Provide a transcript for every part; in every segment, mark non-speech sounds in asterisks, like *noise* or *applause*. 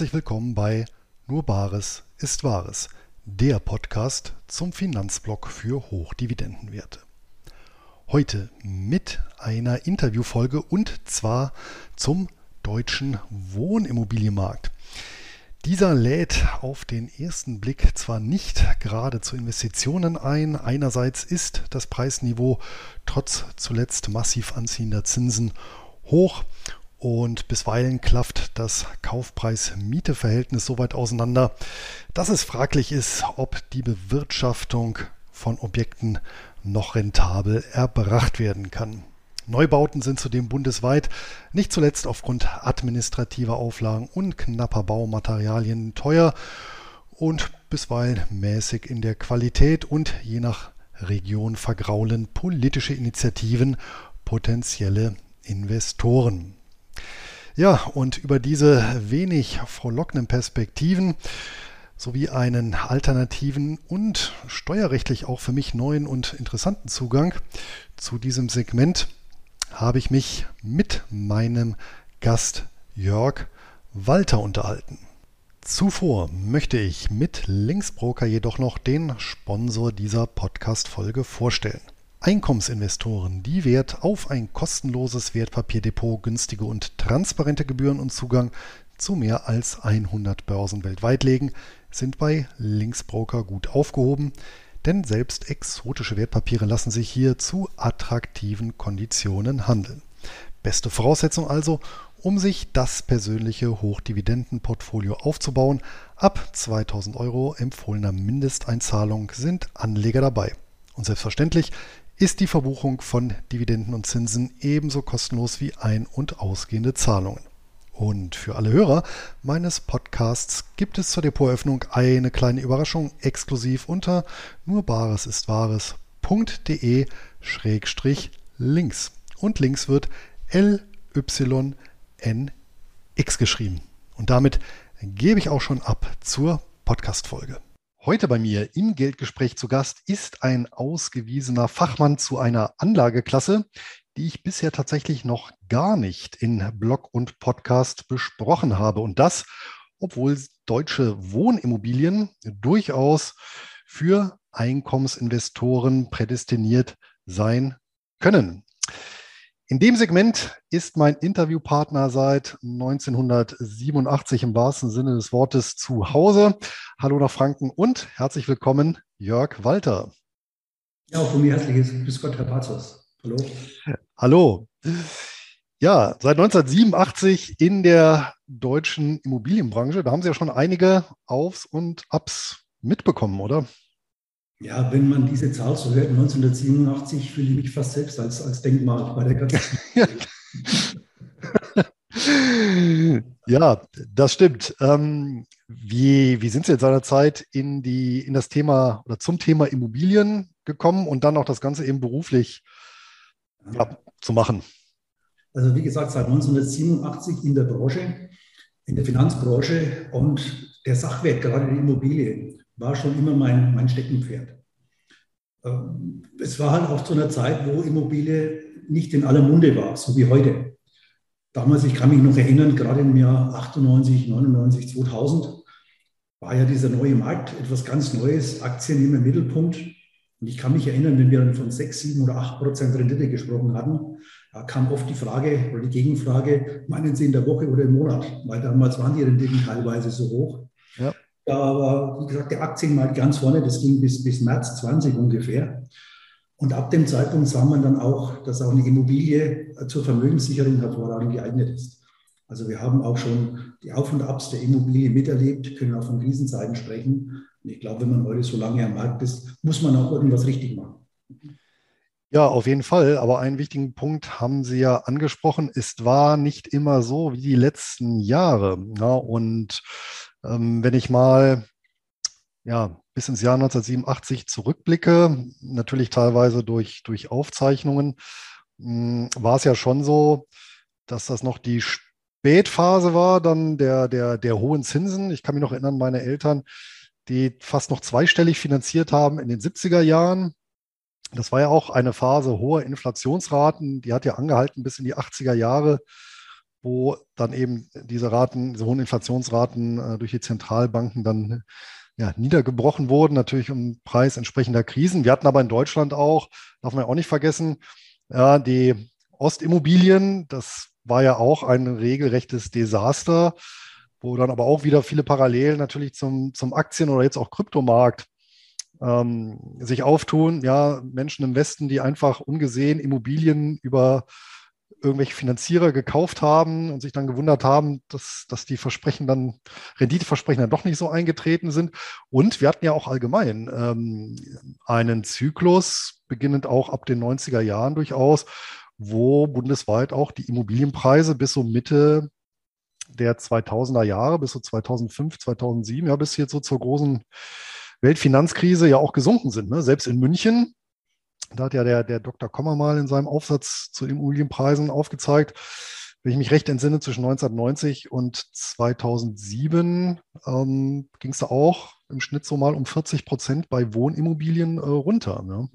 Herzlich willkommen bei Nur Bares ist Wahres, der Podcast zum Finanzblock für Hochdividendenwerte. Heute mit einer Interviewfolge und zwar zum deutschen Wohnimmobilienmarkt. Dieser lädt auf den ersten Blick zwar nicht gerade zu Investitionen ein, einerseits ist das Preisniveau trotz zuletzt massiv anziehender Zinsen hoch und bisweilen klafft das Kaufpreis-Miete-Verhältnis so weit auseinander, dass es fraglich ist, ob die Bewirtschaftung von Objekten noch rentabel erbracht werden kann. Neubauten sind zudem bundesweit, nicht zuletzt aufgrund administrativer Auflagen und knapper Baumaterialien teuer und bisweilen mäßig in der Qualität und je nach Region vergraulen politische Initiativen potenzielle Investoren. Ja, und über diese wenig frohlockenden Perspektiven sowie einen alternativen und steuerrechtlich auch für mich neuen und interessanten Zugang zu diesem Segment habe ich mich mit meinem Gast Jörg Walter unterhalten. Zuvor möchte ich mit Linksbroker jedoch noch den Sponsor dieser Podcast-Folge vorstellen. Einkommensinvestoren, die Wert auf ein kostenloses Wertpapierdepot, günstige und transparente Gebühren und Zugang zu mehr als 100 Börsen weltweit legen, sind bei Linksbroker gut aufgehoben. Denn selbst exotische Wertpapiere lassen sich hier zu attraktiven Konditionen handeln. Beste Voraussetzung also, um sich das persönliche Hochdividendenportfolio aufzubauen. Ab 2000 Euro empfohlener Mindesteinzahlung sind Anleger dabei. Und selbstverständlich ist die Verbuchung von Dividenden und Zinsen ebenso kostenlos wie ein- und ausgehende Zahlungen. Und für alle Hörer meines Podcasts gibt es zur Depoteröffnung eine kleine Überraschung exklusiv unter nurbaresistwahres.de-links. Und links wird LYNX geschrieben. Und damit gebe ich auch schon ab zur Podcast-Folge. Heute bei mir im Geldgespräch zu Gast ist ein ausgewiesener Fachmann zu einer Anlageklasse, die ich bisher tatsächlich noch gar nicht in Blog und Podcast besprochen habe. Und das, obwohl deutsche Wohnimmobilien durchaus für Einkommensinvestoren prädestiniert sein können. In dem Segment ist mein Interviewpartner seit 1987 im wahrsten Sinne des Wortes zu Hause. Hallo nach Franken und herzlich willkommen, Jörg Walter. Ja, auch von mir herzliches Grüß Gott, Herr Pazos. Hallo. Hallo. Ja, seit 1987 in der deutschen Immobilienbranche. Da haben Sie ja schon einige Aufs und Ups mitbekommen, oder? Ja, wenn man diese Zahl so hört, 1987, fühle ich mich fast selbst als, als Denkmal bei der ganzen. *laughs* ja, das stimmt. Ähm, wie, wie sind Sie jetzt seinerzeit in, die, in das Thema oder zum Thema Immobilien gekommen und dann auch das Ganze eben beruflich ja, zu machen? Also wie gesagt, seit 1987 in der Branche, in der Finanzbranche und der Sachwert, gerade die Immobilie, war schon immer mein, mein Steckenpferd. Ähm, es war halt auch zu einer Zeit, wo Immobilie nicht in aller Munde war, so wie heute. Damals, ich kann mich noch erinnern, gerade im Jahr 98, 99, 2000, war ja dieser neue Markt etwas ganz Neues, Aktien immer im Mittelpunkt. Und ich kann mich erinnern, wenn wir dann von 6, 7 oder 8 Prozent Rendite gesprochen hatten, da kam oft die Frage oder die Gegenfrage, meinen Sie in der Woche oder im Monat? Weil damals waren die Renditen teilweise so hoch. Da war, wie gesagt, der Aktienmarkt ganz vorne, das ging bis, bis März 20 ungefähr. Und ab dem Zeitpunkt sah man dann auch, dass auch eine Immobilie zur Vermögenssicherung hervorragend geeignet ist. Also wir haben auch schon die Auf- und Abs der Immobilie miterlebt, können auch von Krisenzeiten sprechen. Und ich glaube, wenn man heute so lange am Markt ist, muss man auch irgendwas richtig machen. Ja, auf jeden Fall. Aber einen wichtigen Punkt haben Sie ja angesprochen. Es war nicht immer so wie die letzten Jahre. Ja, und ähm, wenn ich mal ja, bis ins Jahr 1987 zurückblicke, natürlich teilweise durch, durch Aufzeichnungen, hm, war es ja schon so, dass das noch die Spätphase war, dann der, der, der hohen Zinsen. Ich kann mich noch erinnern, meine Eltern, die fast noch zweistellig finanziert haben in den 70er Jahren. Das war ja auch eine Phase hoher Inflationsraten, die hat ja angehalten bis in die 80er Jahre. Wo dann eben diese Raten, diese hohen Inflationsraten äh, durch die Zentralbanken dann ja, niedergebrochen wurden, natürlich im Preis entsprechender Krisen. Wir hatten aber in Deutschland auch, darf man ja auch nicht vergessen, ja, die Ostimmobilien, das war ja auch ein regelrechtes Desaster, wo dann aber auch wieder viele Parallelen natürlich zum, zum Aktien- oder jetzt auch Kryptomarkt ähm, sich auftun. Ja, Menschen im Westen, die einfach ungesehen Immobilien über irgendwelche Finanzierer gekauft haben und sich dann gewundert haben, dass, dass die Versprechen dann, Renditeversprechen dann doch nicht so eingetreten sind. Und wir hatten ja auch allgemein ähm, einen Zyklus, beginnend auch ab den 90er Jahren durchaus, wo bundesweit auch die Immobilienpreise bis so Mitte der 2000er Jahre, bis so 2005, 2007, ja, bis jetzt so zur großen Weltfinanzkrise ja auch gesunken sind. Ne? Selbst in München, da hat ja der, der Dr. Kommer mal in seinem Aufsatz zu Immobilienpreisen aufgezeigt, wenn ich mich recht entsinne, zwischen 1990 und 2007 ähm, ging es da auch im Schnitt so mal um 40 Prozent bei Wohnimmobilien äh, runter. Ne?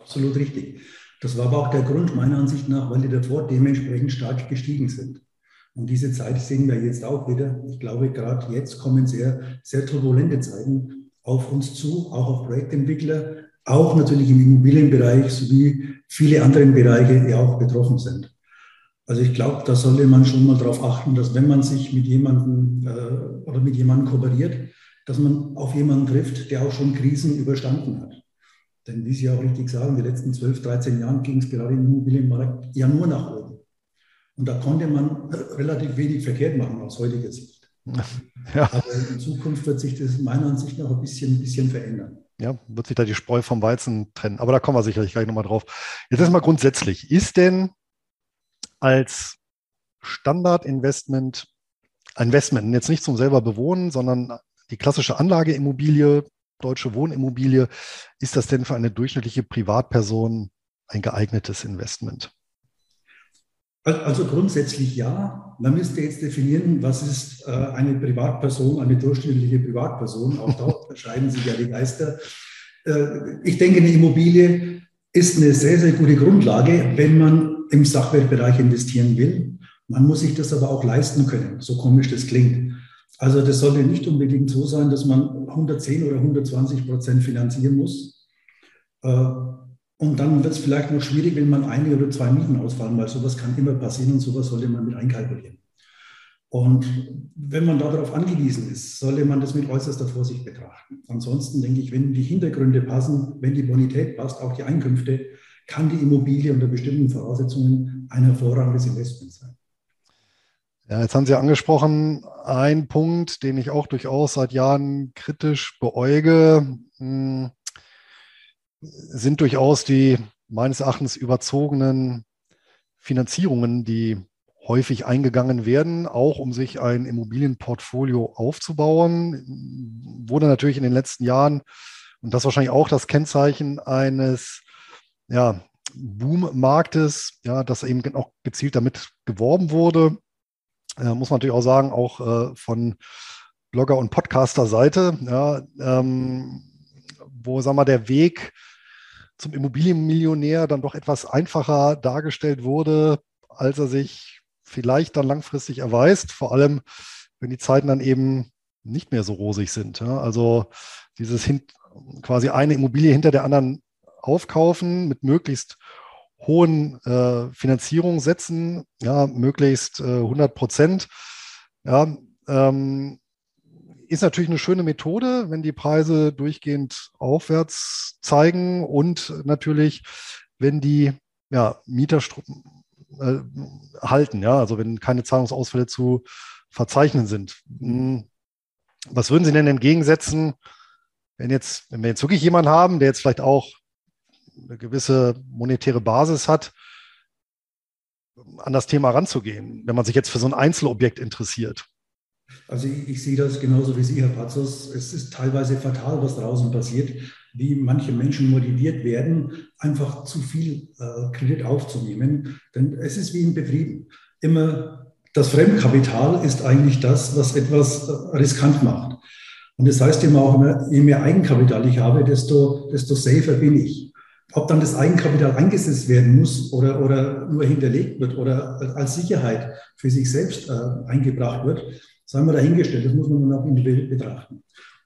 Absolut richtig. Das war aber auch der Grund meiner Ansicht nach, weil die davor dementsprechend stark gestiegen sind. Und diese Zeit sehen wir jetzt auch wieder. Ich glaube, gerade jetzt kommen sehr, sehr turbulente Zeiten auf uns zu, auch auf Projektentwickler, auch natürlich im Immobilienbereich sowie viele andere Bereiche, die auch betroffen sind. Also ich glaube, da sollte man schon mal darauf achten, dass wenn man sich mit jemandem äh, oder mit jemandem kooperiert, dass man auf jemanden trifft, der auch schon Krisen überstanden hat. Denn wie Sie auch richtig sagen, die letzten 12, 13 Jahren ging es gerade im Immobilienmarkt ja nur nach oben. Und da konnte man *laughs* relativ wenig verkehrt machen aus heutiger Sicht. *laughs* Ja. Aber in Zukunft wird sich das meiner Ansicht nach ein bisschen, ein bisschen verändern. Ja, wird sich da die Spreu vom Weizen trennen. Aber da kommen wir sicherlich gleich nochmal drauf. Jetzt erstmal grundsätzlich. Ist denn als Standardinvestment, Investment jetzt nicht zum selber bewohnen, sondern die klassische Anlageimmobilie, deutsche Wohnimmobilie, ist das denn für eine durchschnittliche Privatperson ein geeignetes Investment? Also grundsätzlich ja. Man müsste jetzt definieren, was ist äh, eine Privatperson, eine durchschnittliche Privatperson. Auch da *laughs* unterscheiden sich ja die Geister. Äh, ich denke, eine Immobilie ist eine sehr, sehr gute Grundlage, wenn man im Sachwertbereich investieren will. Man muss sich das aber auch leisten können, so komisch das klingt. Also das sollte nicht unbedingt so sein, dass man 110 oder 120 Prozent finanzieren muss. Und dann wird es vielleicht noch schwierig, wenn man eine oder zwei Mieten ausfallen, weil sowas kann immer passieren und sowas sollte man mit einkalkulieren. Und wenn man darauf angewiesen ist, sollte man das mit äußerster Vorsicht betrachten. Ansonsten denke ich, wenn die Hintergründe passen, wenn die Bonität passt, auch die Einkünfte, kann die Immobilie unter bestimmten Voraussetzungen ein hervorragendes Investment sein. Ja, jetzt haben Sie angesprochen, ein Punkt, den ich auch durchaus seit Jahren kritisch beäuge. Hm, sind durchaus die meines Erachtens überzogenen Finanzierungen, die häufig eingegangen werden, auch um sich ein Immobilienportfolio aufzubauen. Wurde natürlich in den letzten Jahren, und das wahrscheinlich auch das Kennzeichen eines ja, Boom-Marktes, ja, dass eben auch gezielt damit geworben wurde, äh, muss man natürlich auch sagen, auch äh, von Blogger- und Podcaster-Seite, ja, ähm, wo, sagen wir, der Weg zum Immobilienmillionär dann doch etwas einfacher dargestellt wurde, als er sich vielleicht dann langfristig erweist, vor allem wenn die Zeiten dann eben nicht mehr so rosig sind. Ja? Also dieses hin, quasi eine Immobilie hinter der anderen aufkaufen mit möglichst hohen äh, Finanzierungssätzen, ja, möglichst äh, 100 Prozent. Ja, ähm, ist natürlich eine schöne Methode, wenn die Preise durchgehend aufwärts zeigen und natürlich, wenn die ja, Mieter äh, halten, ja, also wenn keine Zahlungsausfälle zu verzeichnen sind. Hm. Was würden Sie denn entgegensetzen, wenn jetzt, wenn wir jetzt wirklich jemanden haben, der jetzt vielleicht auch eine gewisse monetäre Basis hat, an das Thema ranzugehen, wenn man sich jetzt für so ein Einzelobjekt interessiert? Also ich, ich, sehe das genauso wie Sie, Herr Pazos. Es ist teilweise fatal, was draußen passiert, wie manche Menschen motiviert werden, einfach zu viel äh, Kredit aufzunehmen. Denn es ist wie in Betrieben. Immer das Fremdkapital ist eigentlich das, was etwas äh, riskant macht. Und das heißt immer auch, immer, je mehr Eigenkapital ich habe, desto, desto safer bin ich. ob dann das Eigenkapital eingesetzt werden muss oder, oder nur hinterlegt wird oder als Sicherheit für sich selbst äh, eingebracht wird, sagen wir dahingestellt. Das muss man dann auch individuell betrachten.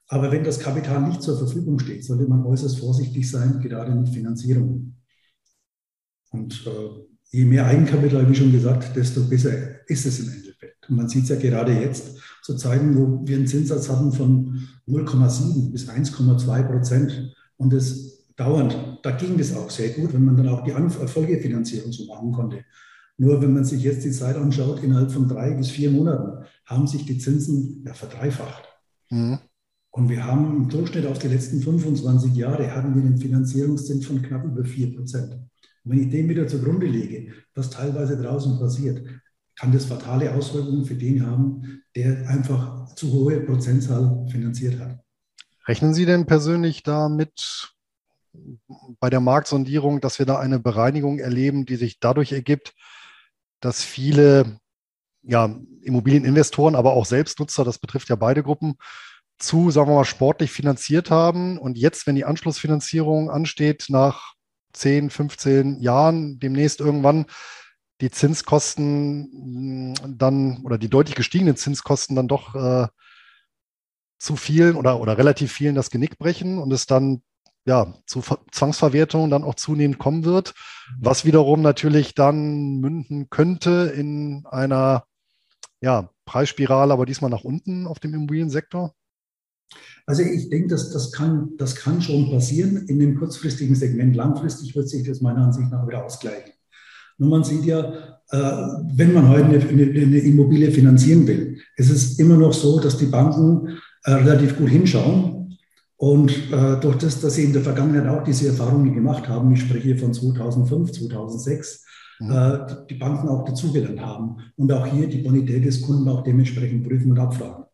Aber wenn das Kapital nicht zur Verfügung steht, sollte man äußerst vorsichtig sein, gerade mit Finanzierung. Und äh, je mehr Eigenkapital, wie schon gesagt, desto besser ist es im Endeffekt. Und man sieht es ja gerade jetzt zu Zeiten, wo wir einen Zinssatz hatten von 0,7 bis 1,2 Prozent und es dauernd, da ging das auch sehr gut, wenn man dann auch die Folgefinanzierung so machen konnte. Nur wenn man sich jetzt die Zeit anschaut, innerhalb von drei bis vier Monaten haben sich die Zinsen ja verdreifacht. Mhm. Und wir haben im Durchschnitt auf die letzten 25 Jahre hatten wir einen Finanzierungszins von knapp über 4 Prozent. Und wenn ich den wieder zugrunde lege, was teilweise draußen passiert, kann das fatale Auswirkungen für den haben, der einfach zu hohe Prozentzahl finanziert hat. Rechnen Sie denn persönlich damit bei der Marktsondierung, dass wir da eine Bereinigung erleben, die sich dadurch ergibt, dass viele ja, Immobilieninvestoren, aber auch Selbstnutzer, das betrifft ja beide Gruppen, zu, sagen wir mal, sportlich finanziert haben. Und jetzt, wenn die Anschlussfinanzierung ansteht, nach 10, 15 Jahren, demnächst irgendwann, die Zinskosten mm, dann oder die deutlich gestiegenen Zinskosten dann doch äh, zu vielen oder, oder relativ vielen das Genick brechen und es dann ja zu Ver Zwangsverwertungen dann auch zunehmend kommen wird, was wiederum natürlich dann münden könnte in einer ja, Preisspirale, aber diesmal nach unten auf dem Immobiliensektor? Also ich denke, dass das kann, das kann schon passieren in dem kurzfristigen Segment. Langfristig wird sich das meiner Ansicht nach wieder ausgleichen. Nur man sieht ja, äh, wenn man heute eine, eine, Immobilie finanzieren will, ist es immer noch so, dass die Banken äh, relativ gut hinschauen. Und äh, durch das, dass sie in der Vergangenheit auch diese Erfahrungen gemacht haben, ich spreche hier von 2005, 2006, mhm. die Banken auch dazugelernt haben und auch hier die Bonität des Kunden auch dementsprechend prüfen und abfragen.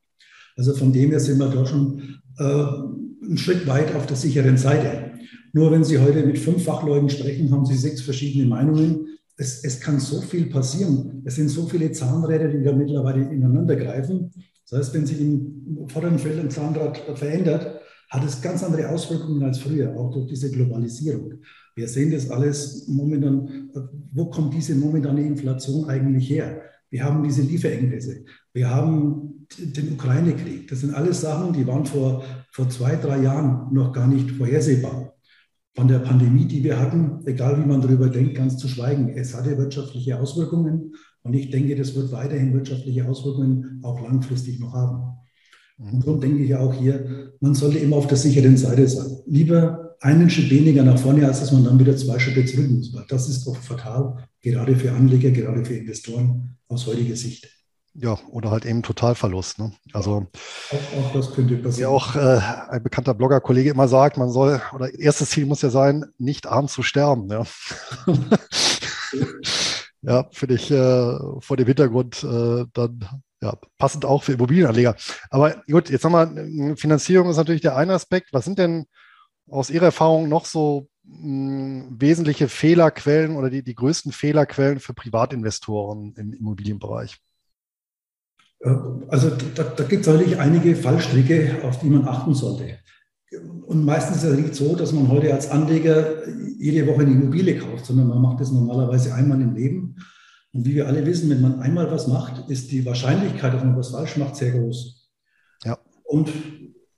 Also von dem her sind wir da schon äh, einen Schritt weit auf der sicheren Seite. Nur wenn Sie heute mit fünf Fachleuten sprechen, haben Sie sechs verschiedene Meinungen. Es, es kann so viel passieren. Es sind so viele Zahnräder, die da mittlerweile ineinander greifen. Das heißt, wenn sich im vorderen Feld ein Zahnrad verändert, hat es ganz andere Auswirkungen als früher, auch durch diese Globalisierung. Wir sehen das alles momentan, wo kommt diese momentane Inflation eigentlich her? Wir haben diese Lieferengpässe. Wir haben den Ukraine-Krieg. Das sind alles Sachen, die waren vor, vor zwei, drei Jahren noch gar nicht vorhersehbar. Von der Pandemie, die wir hatten, egal wie man darüber denkt, ganz zu schweigen. Es hatte wirtschaftliche Auswirkungen und ich denke, das wird weiterhin wirtschaftliche Auswirkungen auch langfristig noch haben. Und darum denke ich auch hier, man sollte immer auf der sicheren Seite sein. Lieber einen Schritt weniger nach vorne, als dass man dann wieder zwei Schritte zurück muss. Weil das ist doch fatal, gerade für Anleger, gerade für Investoren aus heutiger Sicht. Ja, oder halt eben Totalverlust. Ne? Also, auch, auch, das könnte passieren. Wie auch äh, ein bekannter Blogger-Kollege immer sagt, man soll, oder erstes Ziel muss ja sein, nicht arm zu sterben. Ja, *laughs* ja finde ich äh, vor dem Hintergrund äh, dann ja, passend auch für Immobilienanleger. Aber gut, jetzt nochmal, Finanzierung ist natürlich der eine Aspekt. Was sind denn aus Ihrer Erfahrung noch so mh, wesentliche Fehlerquellen oder die, die größten Fehlerquellen für Privatinvestoren im Immobilienbereich? Also da, da gibt es natürlich einige Fallstricke, auf die man achten sollte. Und meistens ist es nicht so, dass man heute als Anleger jede Woche eine Immobilie kauft, sondern man macht das normalerweise einmal im Leben. Und wie wir alle wissen, wenn man einmal was macht, ist die Wahrscheinlichkeit, dass man was falsch macht, sehr groß. Ja. Und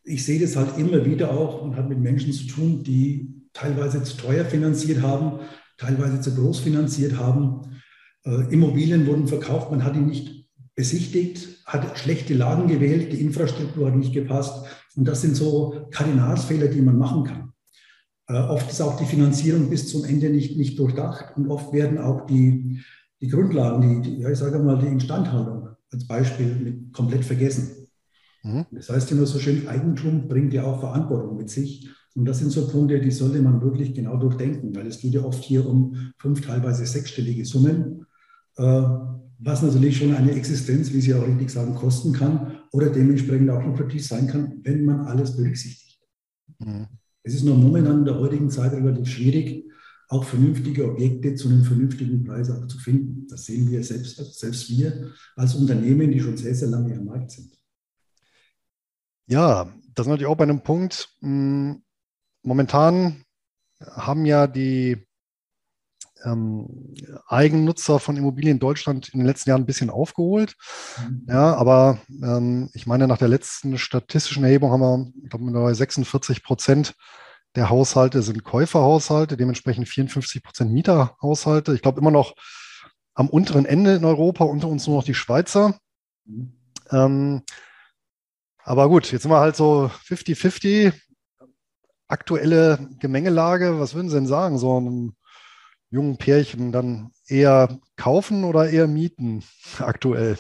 ich sehe das halt immer wieder auch und habe mit Menschen zu tun, die teilweise zu teuer finanziert haben, teilweise zu groß finanziert haben. Äh, Immobilien wurden verkauft, man hat die nicht besichtigt, hat schlechte Lagen gewählt, die Infrastruktur hat nicht gepasst. Und das sind so Kardinalsfehler, die man machen kann. Äh, oft ist auch die Finanzierung bis zum Ende nicht, nicht durchdacht und oft werden auch die, die Grundlagen, die, die, ja, ich sage mal, die Instandhaltung als Beispiel komplett vergessen. Mhm. Das heißt immer so schön, Eigentum bringt ja auch Verantwortung mit sich. Und das sind so Punkte, die sollte man wirklich genau durchdenken, weil es geht ja oft hier um fünf, teilweise sechsstellige Summen. Äh, was natürlich schon eine Existenz, wie Sie auch richtig sagen, kosten kann oder dementsprechend auch lukrativ sein kann, wenn man alles berücksichtigt. Mhm. Es ist nur momentan in der heutigen Zeit relativ schwierig, auch vernünftige Objekte zu einem vernünftigen Preis auch zu finden. Das sehen wir selbst, selbst wir als Unternehmen, die schon sehr, sehr lange am Markt sind. Ja, das ist natürlich auch bei einem Punkt. Hm, momentan haben ja die ähm, Eigennutzer von Immobilien in Deutschland in den letzten Jahren ein bisschen aufgeholt. Mhm. Ja, aber ähm, ich meine, nach der letzten statistischen Erhebung haben wir, ich glaube, 46 Prozent der Haushalte sind Käuferhaushalte, dementsprechend 54 Prozent Mieterhaushalte. Ich glaube immer noch am unteren Ende in Europa, unter uns nur noch die Schweizer. Mhm. Ähm, aber gut, jetzt sind wir halt so 50-50. Aktuelle Gemengelage, was würden Sie denn sagen? So ein jungen Pärchen dann eher kaufen oder eher mieten aktuell?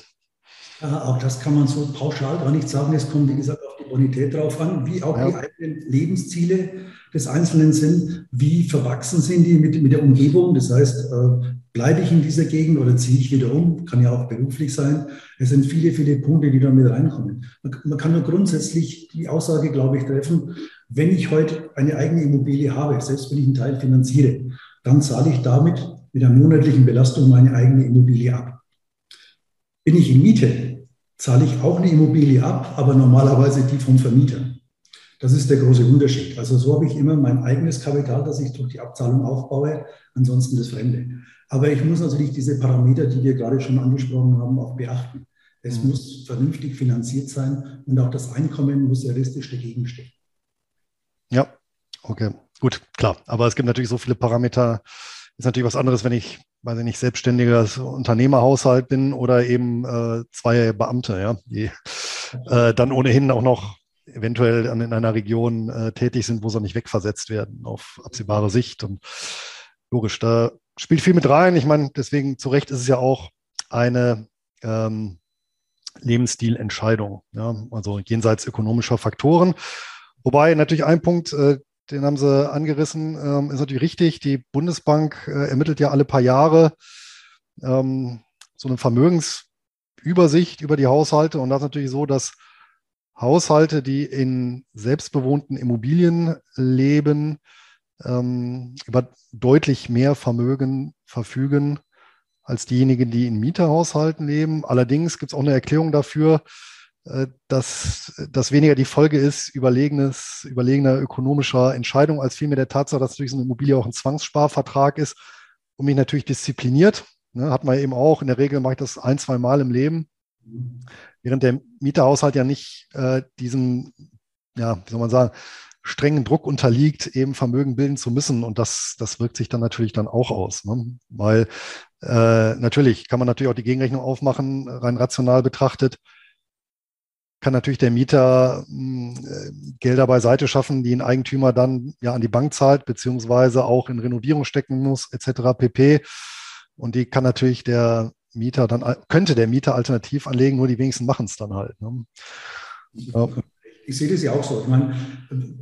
Ja, auch das kann man so pauschal gar nicht sagen. Es kommt, wie gesagt, auf die Bonität drauf an, wie auch ja. die eigenen Lebensziele des Einzelnen sind, wie verwachsen sind die mit, mit der Umgebung. Das heißt, äh, bleibe ich in dieser Gegend oder ziehe ich wieder um? Kann ja auch beruflich sein. Es sind viele, viele Punkte, die da mit reinkommen. Man, kann nur grundsätzlich die Aussage, glaube ich, treffen, wenn ich heute eine eigene Immobilie habe, selbst wenn ich einen Teil finanziere, dann zahle ich damit mit der monatlichen Belastung meine eigene Immobilie ab. Bin ich in Miete, zahle ich auch eine Immobilie ab, aber normalerweise die vom Vermieter. Das ist der große Unterschied. Also so habe ich immer mein eigenes Kapital, das ich durch die Abzahlung aufbaue, ansonsten das Fremde. Aber ich muss natürlich diese Parameter, die wir gerade schon angesprochen haben, auch beachten. Es mhm. muss vernünftig finanziert sein und auch das Einkommen muss realistisch dagegen stehen. Ja, okay. Gut, klar. Aber es gibt natürlich so viele Parameter. Ist natürlich was anderes, wenn ich, weiß ich nicht, selbstständiger Unternehmerhaushalt bin oder eben äh, zwei Beamte, ja, die äh, dann ohnehin auch noch eventuell in einer Region äh, tätig sind, wo sie nicht wegversetzt werden auf absehbare Sicht. Und logisch, da spielt viel mit rein. Ich meine, deswegen zu Recht ist es ja auch eine ähm, Lebensstilentscheidung, ja, also jenseits ökonomischer Faktoren. Wobei natürlich ein Punkt, äh, den haben sie angerissen, ähm, ist natürlich richtig. Die Bundesbank äh, ermittelt ja alle paar Jahre ähm, so eine Vermögensübersicht über die Haushalte. Und das ist natürlich so, dass Haushalte, die in selbstbewohnten Immobilien leben, ähm, über deutlich mehr Vermögen verfügen als diejenigen, die in Mieterhaushalten leben. Allerdings gibt es auch eine Erklärung dafür, äh, dass das weniger die Folge ist überlegenes, überlegener ökonomischer Entscheidung, als vielmehr der Tatsache, dass durch so eine Immobilie auch ein Zwangssparvertrag ist und mich natürlich diszipliniert. Ne, hat man eben auch, in der Regel mache ich das ein, zwei Mal im Leben, während der Mieterhaushalt ja nicht äh, diesem, ja, wie soll man sagen, strengen Druck unterliegt, eben Vermögen bilden zu müssen. Und das, das wirkt sich dann natürlich dann auch aus. Ne? Weil äh, natürlich kann man natürlich auch die Gegenrechnung aufmachen, rein rational betrachtet kann natürlich der Mieter hm, äh, Gelder beiseite schaffen, die ein Eigentümer dann ja an die Bank zahlt, beziehungsweise auch in Renovierung stecken muss, etc. pp. Und die kann natürlich der Mieter dann, könnte der Mieter alternativ anlegen, nur die wenigsten machen es dann halt. Ne? Ja. Ich sehe das ja auch so. Ich meine,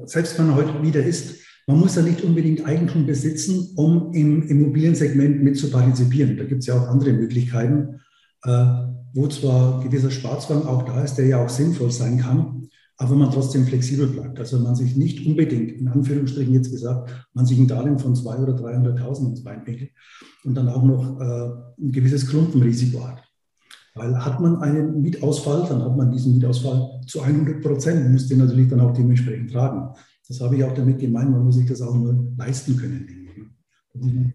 selbst wenn man heute Mieter ist, man muss ja nicht unbedingt Eigentum besitzen, um im Immobiliensegment mit zu partizipieren. Da gibt es ja auch andere Möglichkeiten. Äh, wo zwar gewisser Sparzwang auch da ist, der ja auch sinnvoll sein kann, aber man trotzdem flexibel bleibt. Also man sich nicht unbedingt, in Anführungsstrichen jetzt gesagt, man sich ein Darlehen von 200.000 oder 300.000 ins Bein pickelt und dann auch noch äh, ein gewisses Klumpenrisiko hat. Weil hat man einen Mietausfall, dann hat man diesen Mietausfall zu 100 Prozent muss den natürlich dann auch dementsprechend tragen. Das habe ich auch damit gemeint, man muss sich das auch nur leisten können.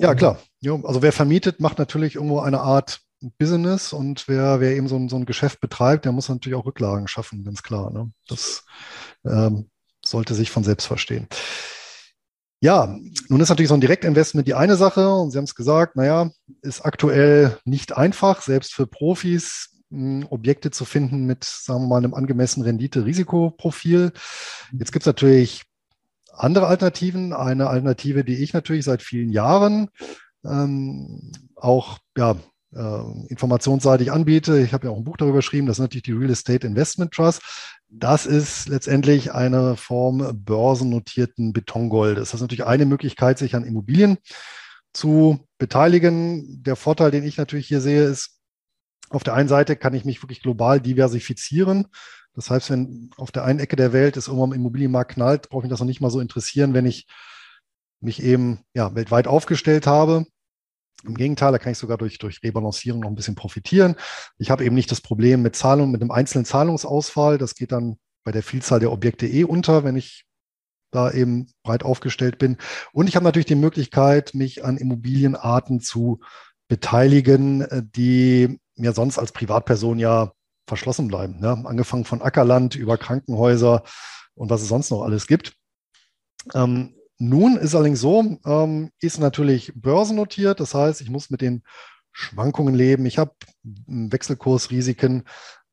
Ja, klar. Also wer vermietet, macht natürlich irgendwo eine Art Business und wer, wer eben so ein, so ein Geschäft betreibt, der muss natürlich auch Rücklagen schaffen, ganz klar. Ne? Das ähm, sollte sich von selbst verstehen. Ja, nun ist natürlich so ein Direktinvestment die eine Sache und Sie haben es gesagt, naja, ist aktuell nicht einfach, selbst für Profis mh, Objekte zu finden mit, sagen wir mal, einem angemessenen Rendite-Risikoprofil. Jetzt gibt es natürlich andere Alternativen. Eine Alternative, die ich natürlich seit vielen Jahren ähm, auch ja, äh, informationsseitig anbiete. Ich habe ja auch ein Buch darüber geschrieben, das ist natürlich die Real Estate Investment Trust. Das ist letztendlich eine Form börsennotierten Betongoldes. Das ist natürlich eine Möglichkeit, sich an Immobilien zu beteiligen. Der Vorteil, den ich natürlich hier sehe, ist, auf der einen Seite kann ich mich wirklich global diversifizieren. Das heißt, wenn auf der einen Ecke der Welt es irgendwann im Immobilienmarkt knallt, brauche ich das noch nicht mal so interessieren, wenn ich mich eben ja, weltweit aufgestellt habe. Im Gegenteil, da kann ich sogar durch, durch Rebalancierung noch ein bisschen profitieren. Ich habe eben nicht das Problem mit Zahlung, mit einem einzelnen Zahlungsausfall. Das geht dann bei der Vielzahl der Objekte eh unter, wenn ich da eben breit aufgestellt bin. Und ich habe natürlich die Möglichkeit, mich an Immobilienarten zu beteiligen, äh, die mir sonst als Privatperson ja verschlossen bleiben. Ne? Angefangen von Ackerland über Krankenhäuser und was es sonst noch alles gibt. Ähm, nun ist allerdings so, ähm, ist natürlich börsennotiert, das heißt, ich muss mit den Schwankungen leben, ich habe Wechselkursrisiken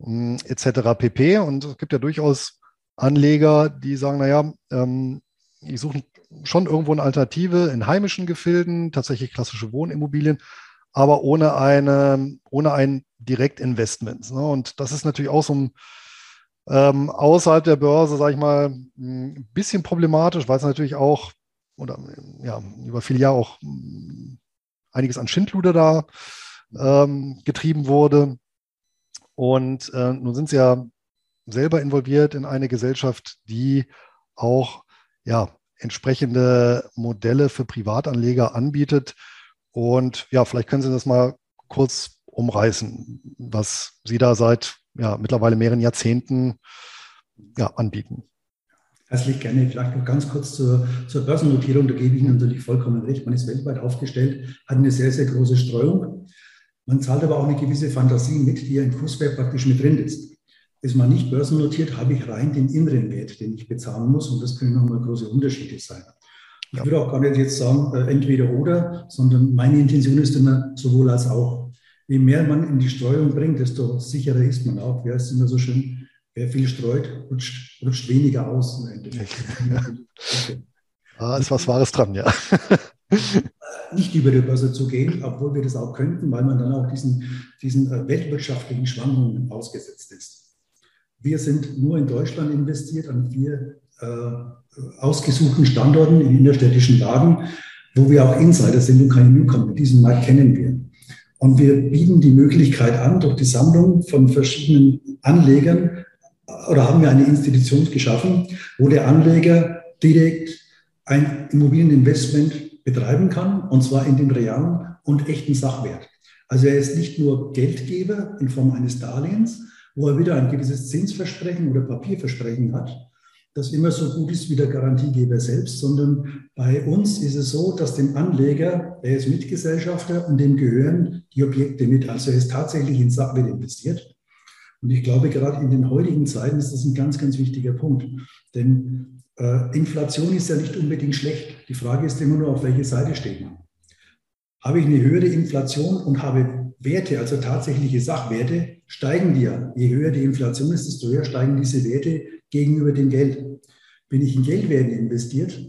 ähm, etc. pp. Und es gibt ja durchaus Anleger, die sagen, naja, ähm, ich suche schon irgendwo eine Alternative in heimischen Gefilden, tatsächlich klassische Wohnimmobilien, aber ohne, eine, ohne ein Direktinvestment. Ne? Und das ist natürlich auch so ein ähm, außerhalb der Börse, sage ich mal, ein bisschen problematisch, weil es natürlich auch oder ja, über viele Jahre auch einiges an Schindluder da ähm, getrieben wurde. Und äh, nun sind sie ja selber involviert in eine Gesellschaft, die auch ja, entsprechende Modelle für Privatanleger anbietet. Und ja, vielleicht können Sie das mal kurz umreißen, was Sie da seit ja, mittlerweile mehreren Jahrzehnten ja, anbieten. Herzlich gerne. Vielleicht noch ganz kurz zur, zur Börsennotierung. Da gebe ich Ihnen natürlich vollkommen recht. Man ist weltweit aufgestellt, hat eine sehr, sehr große Streuung. Man zahlt aber auch eine gewisse Fantasie mit, die ja im Kurswert praktisch mit drin ist. Ist man nicht börsennotiert, habe ich rein den inneren Wert, den ich bezahlen muss. Und das können nochmal große Unterschiede sein. Ich würde auch gar nicht jetzt sagen, äh, entweder oder, sondern meine Intention ist immer sowohl als auch. Je mehr man in die Streuung bringt, desto sicherer ist man auch. Wer ist immer so schön, wer viel streut, rutscht, rutscht weniger aus Endeffekt. *laughs* Ah, ist was Wahres dran, ja. nicht über die Börse zu gehen, obwohl wir das auch könnten, weil man dann auch diesen, diesen äh, weltwirtschaftlichen Schwankungen ausgesetzt ist. Wir sind nur in Deutschland investiert an vier äh, ausgesuchten Standorten in innerstädtischen Lagen, wo wir auch Insider sind und keine Newcomer. Diesen Markt kennen wir. Und wir bieten die Möglichkeit an, durch die Sammlung von verschiedenen Anlegern, oder haben wir eine Institution geschaffen, wo der Anleger direkt ein Immobilieninvestment betreiben kann, und zwar in dem realen und echten Sachwert. Also er ist nicht nur Geldgeber in Form eines Darlehens, wo er wieder ein gewisses Zinsversprechen oder Papierversprechen hat, das immer so gut ist wie der Garantiegeber selbst, sondern bei uns ist es so, dass dem Anleger, er ist Mitgesellschafter und dem gehören die Objekte mit. Also er ist tatsächlich in Sachwert investiert. Und ich glaube, gerade in den heutigen Zeiten ist das ein ganz, ganz wichtiger Punkt. Denn äh, Inflation ist ja nicht unbedingt schlecht. Die Frage ist immer nur, auf welche Seite steht man. Habe ich eine höhere Inflation und habe Werte, also tatsächliche Sachwerte, steigen die ja. Je höher die Inflation ist, desto höher steigen diese Werte gegenüber dem Geld. Bin ich in Geldwerte investiert,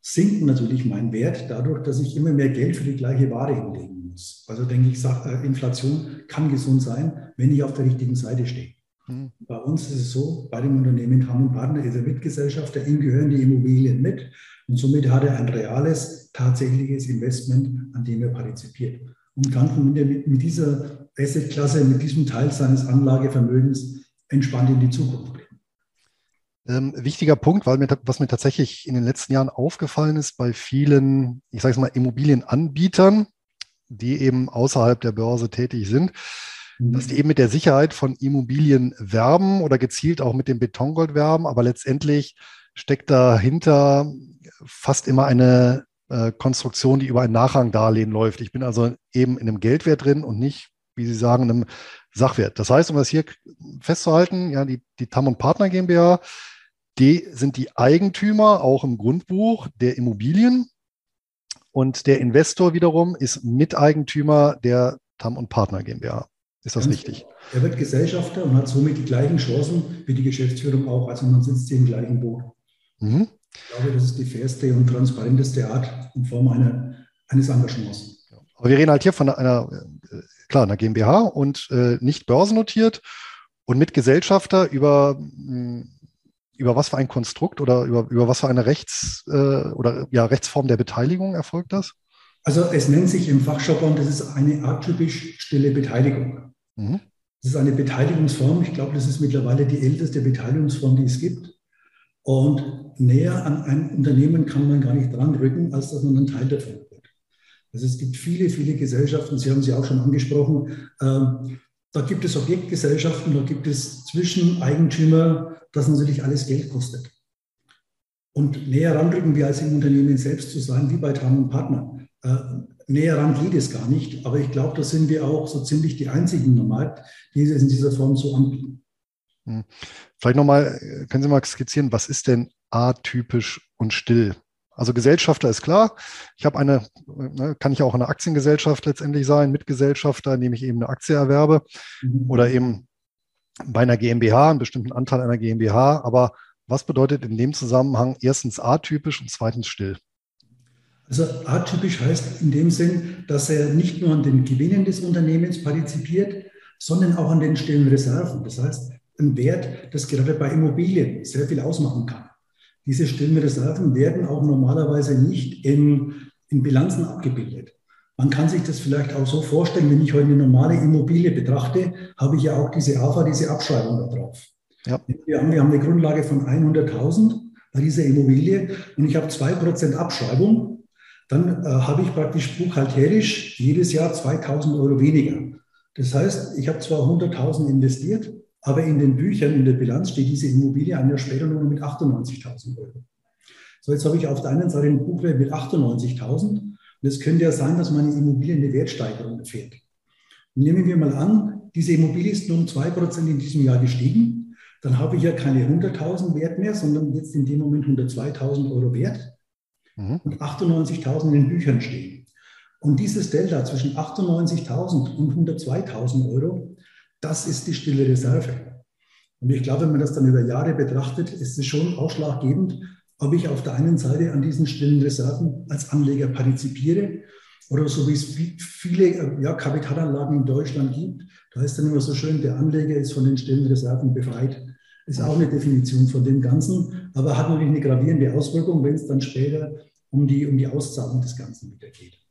sinkt natürlich mein Wert dadurch, dass ich immer mehr Geld für die gleiche Ware hinlegen muss. Also denke ich, äh, Inflation kann gesund sein, wenn ich auf der richtigen Seite stehe. Mhm. Bei uns ist es so, bei dem Unternehmen Hamm Partner ist er Mitgesellschafter, ihm gehören die Immobilien mit und somit hat er ein reales, tatsächliches Investment, an dem er partizipiert und kann mit, mit dieser Assetklasse, mit diesem Teil seines Anlagevermögens entspannt in die Zukunft blicken. Ähm, wichtiger Punkt, weil mir, was mir tatsächlich in den letzten Jahren aufgefallen ist bei vielen, ich sage es mal, Immobilienanbietern, die eben außerhalb der Börse tätig sind, dass die eben mit der Sicherheit von Immobilien werben oder gezielt auch mit dem Betongold werben, aber letztendlich steckt dahinter fast immer eine äh, Konstruktion, die über ein Nachrangdarlehen läuft. Ich bin also eben in einem Geldwert drin und nicht, wie Sie sagen, einem Sachwert. Das heißt, um das hier festzuhalten, ja, die, die Tam und Partner GmbH, die sind die Eigentümer auch im Grundbuch der Immobilien und der Investor wiederum ist Miteigentümer der Tam und Partner GmbH. Ist das richtig? Er wird Gesellschafter und hat somit die gleichen Chancen wie die Geschäftsführung auch. Also man sitzt hier im gleichen Boot. Mhm. Ich glaube, das ist die fairste und transparenteste Art in Form einer, eines Engagements. Aber wir reden halt hier von einer, äh, klar, einer GmbH und äh, nicht börsennotiert und mit Gesellschafter über, hm, über was für ein Konstrukt oder über, über was für eine Rechts- äh, oder ja, Rechtsform der Beteiligung erfolgt das? Also es nennt sich im Fachjargon, das ist eine atypisch stille Beteiligung. Mhm. Das ist eine Beteiligungsform. Ich glaube, das ist mittlerweile die älteste Beteiligungsform, die es gibt. Und näher an ein Unternehmen kann man gar nicht dran rücken, als dass man ein Teil davon wird. Also es gibt viele, viele Gesellschaften, Sie haben sie auch schon angesprochen. Ähm, da gibt es Objektgesellschaften, da gibt es Zwischeneigentümer, das natürlich alles Geld kostet. Und näher ranrücken wir als im Unternehmen selbst zu sein, wie bei Tam Partner. Äh, näher ran geht es gar nicht, aber ich glaube, da sind wir auch so ziemlich die einzigen im Markt, die es in dieser Form so anbieten. Hm. Vielleicht nochmal, können Sie mal skizzieren, was ist denn atypisch und still? Also Gesellschafter ist klar. Ich habe eine, ne, kann ich auch eine Aktiengesellschaft letztendlich sein, Mitgesellschafter, indem ich eben eine Aktie erwerbe mhm. oder eben bei einer GmbH, einen bestimmten Anteil einer GmbH. Aber was bedeutet in dem Zusammenhang erstens atypisch und zweitens still? Also atypisch heißt in dem Sinn, dass er nicht nur an den Gewinnen des Unternehmens partizipiert, sondern auch an den stillen Reserven. Das heißt, ein Wert, das gerade bei Immobilien sehr viel ausmachen kann. Diese stillen Reserven werden auch normalerweise nicht in, in Bilanzen abgebildet. Man kann sich das vielleicht auch so vorstellen, wenn ich heute eine normale Immobilie betrachte, habe ich ja auch diese AFA, diese Abschreibung da drauf. Ja. Wir, haben, wir haben eine Grundlage von 100.000 bei dieser Immobilie und ich habe 2% Abschreibung, dann äh, habe ich praktisch buchhalterisch jedes Jahr 2.000 Euro weniger. Das heißt, ich habe zwar 100.000 investiert, aber in den Büchern, in der Bilanz steht diese Immobilie ein Jahr später nur mit 98.000 Euro. So, jetzt habe ich auf der einen Seite einen Buchwert mit 98.000 und es könnte ja sein, dass meine Immobilie eine Wertsteigerung erfährt. Nehmen wir mal an, diese Immobilie ist nur um 2% in diesem Jahr gestiegen. Dann habe ich ja keine 100.000 Wert mehr, sondern jetzt in dem Moment 102.000 Euro Wert mhm. und 98.000 in den Büchern stehen. Und dieses Delta zwischen 98.000 und 102.000 Euro, das ist die stille Reserve. Und ich glaube, wenn man das dann über Jahre betrachtet, ist es schon ausschlaggebend, ob ich auf der einen Seite an diesen stillen Reserven als Anleger partizipiere oder so wie es viele ja, Kapitalanlagen in Deutschland gibt. Da ist dann immer so schön, der Anleger ist von den stillen Reserven befreit. Ist auch eine Definition von dem Ganzen, aber hat natürlich eine gravierende Auswirkung, wenn es dann später um die, um die Auszahlung des Ganzen wieder geht.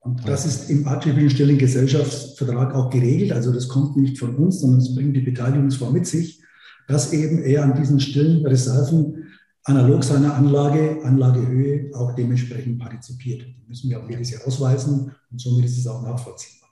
Und das ist im atypischen stillen Gesellschaftsvertrag auch geregelt. Also das kommt nicht von uns, sondern es bringt die Beteiligungsform mit sich, dass eben er an diesen stillen Reserven analog seiner Anlage, Anlagehöhe auch dementsprechend partizipiert. Die müssen wir auch jedes Jahr ausweisen und somit ist es auch nachvollziehbar.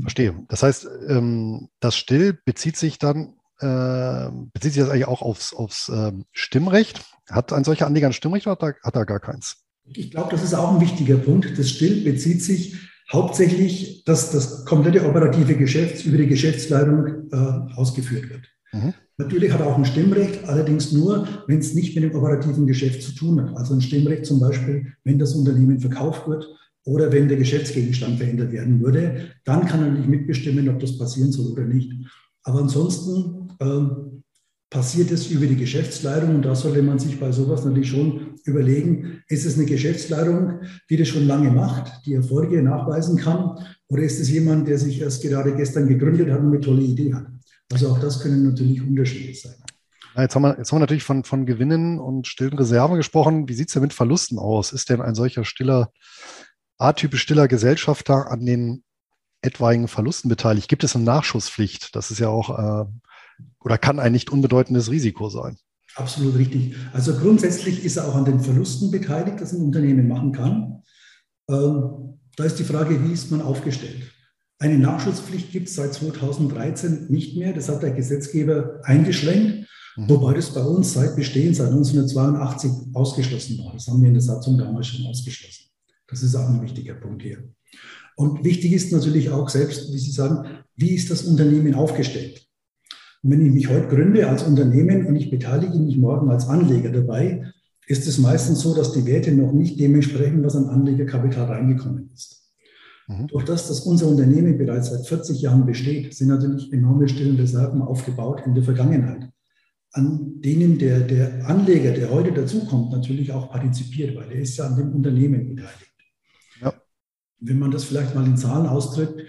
Verstehe. Das heißt, ähm, das Still bezieht sich dann, äh, bezieht sich das eigentlich auch aufs, aufs ähm, Stimmrecht? Hat ein solcher Anleger ein Stimmrecht oder hat er gar keins? Ich glaube, das ist auch ein wichtiger Punkt. Das Still bezieht sich hauptsächlich, dass das komplette operative Geschäft über die Geschäftsleitung äh, ausgeführt wird. Mhm. Natürlich hat er auch ein Stimmrecht, allerdings nur, wenn es nicht mit dem operativen Geschäft zu tun hat. Also ein Stimmrecht zum Beispiel, wenn das Unternehmen verkauft wird oder wenn der Geschäftsgegenstand verändert werden würde, dann kann er nicht mitbestimmen, ob das passieren soll oder nicht. Aber ansonsten ähm, passiert es über die Geschäftsleitung und da sollte man sich bei sowas natürlich schon überlegen, ist es eine Geschäftsleitung, die das schon lange macht, die Erfolge nachweisen kann oder ist es jemand, der sich erst gerade gestern gegründet hat und eine tolle Idee hat? Also auch das können natürlich Unterschiede sein. Ja, jetzt, haben wir, jetzt haben wir natürlich von, von Gewinnen und stillen Reserven gesprochen. Wie sieht es denn mit Verlusten aus? Ist denn ein solcher stiller, atypisch stiller Gesellschafter an den etwaigen Verlusten beteiligt? Gibt es eine Nachschusspflicht? Das ist ja auch äh, oder kann ein nicht unbedeutendes Risiko sein. Absolut richtig. Also grundsätzlich ist er auch an den Verlusten beteiligt, das ein Unternehmen machen kann. Ähm, da ist die Frage, wie ist man aufgestellt? Eine Nachschusspflicht gibt es seit 2013 nicht mehr. Das hat der Gesetzgeber eingeschränkt, mhm. wobei das bei uns seit Bestehen, seit 1982 ausgeschlossen war. Das haben wir in der Satzung damals schon ausgeschlossen. Das ist auch ein wichtiger Punkt hier. Und wichtig ist natürlich auch selbst, wie Sie sagen, wie ist das Unternehmen aufgestellt? Und wenn ich mich heute gründe als Unternehmen und ich beteilige mich morgen als Anleger dabei, ist es meistens so, dass die Werte noch nicht dementsprechend, was an Anlegerkapital reingekommen ist. Mhm. Durch das, dass unser Unternehmen bereits seit 40 Jahren besteht, sind natürlich enorme stillen Reserven aufgebaut in der Vergangenheit, an denen der, der Anleger, der heute dazukommt, natürlich auch partizipiert, weil er ist ja an dem Unternehmen beteiligt. Ja. Wenn man das vielleicht mal in Zahlen ausdrückt,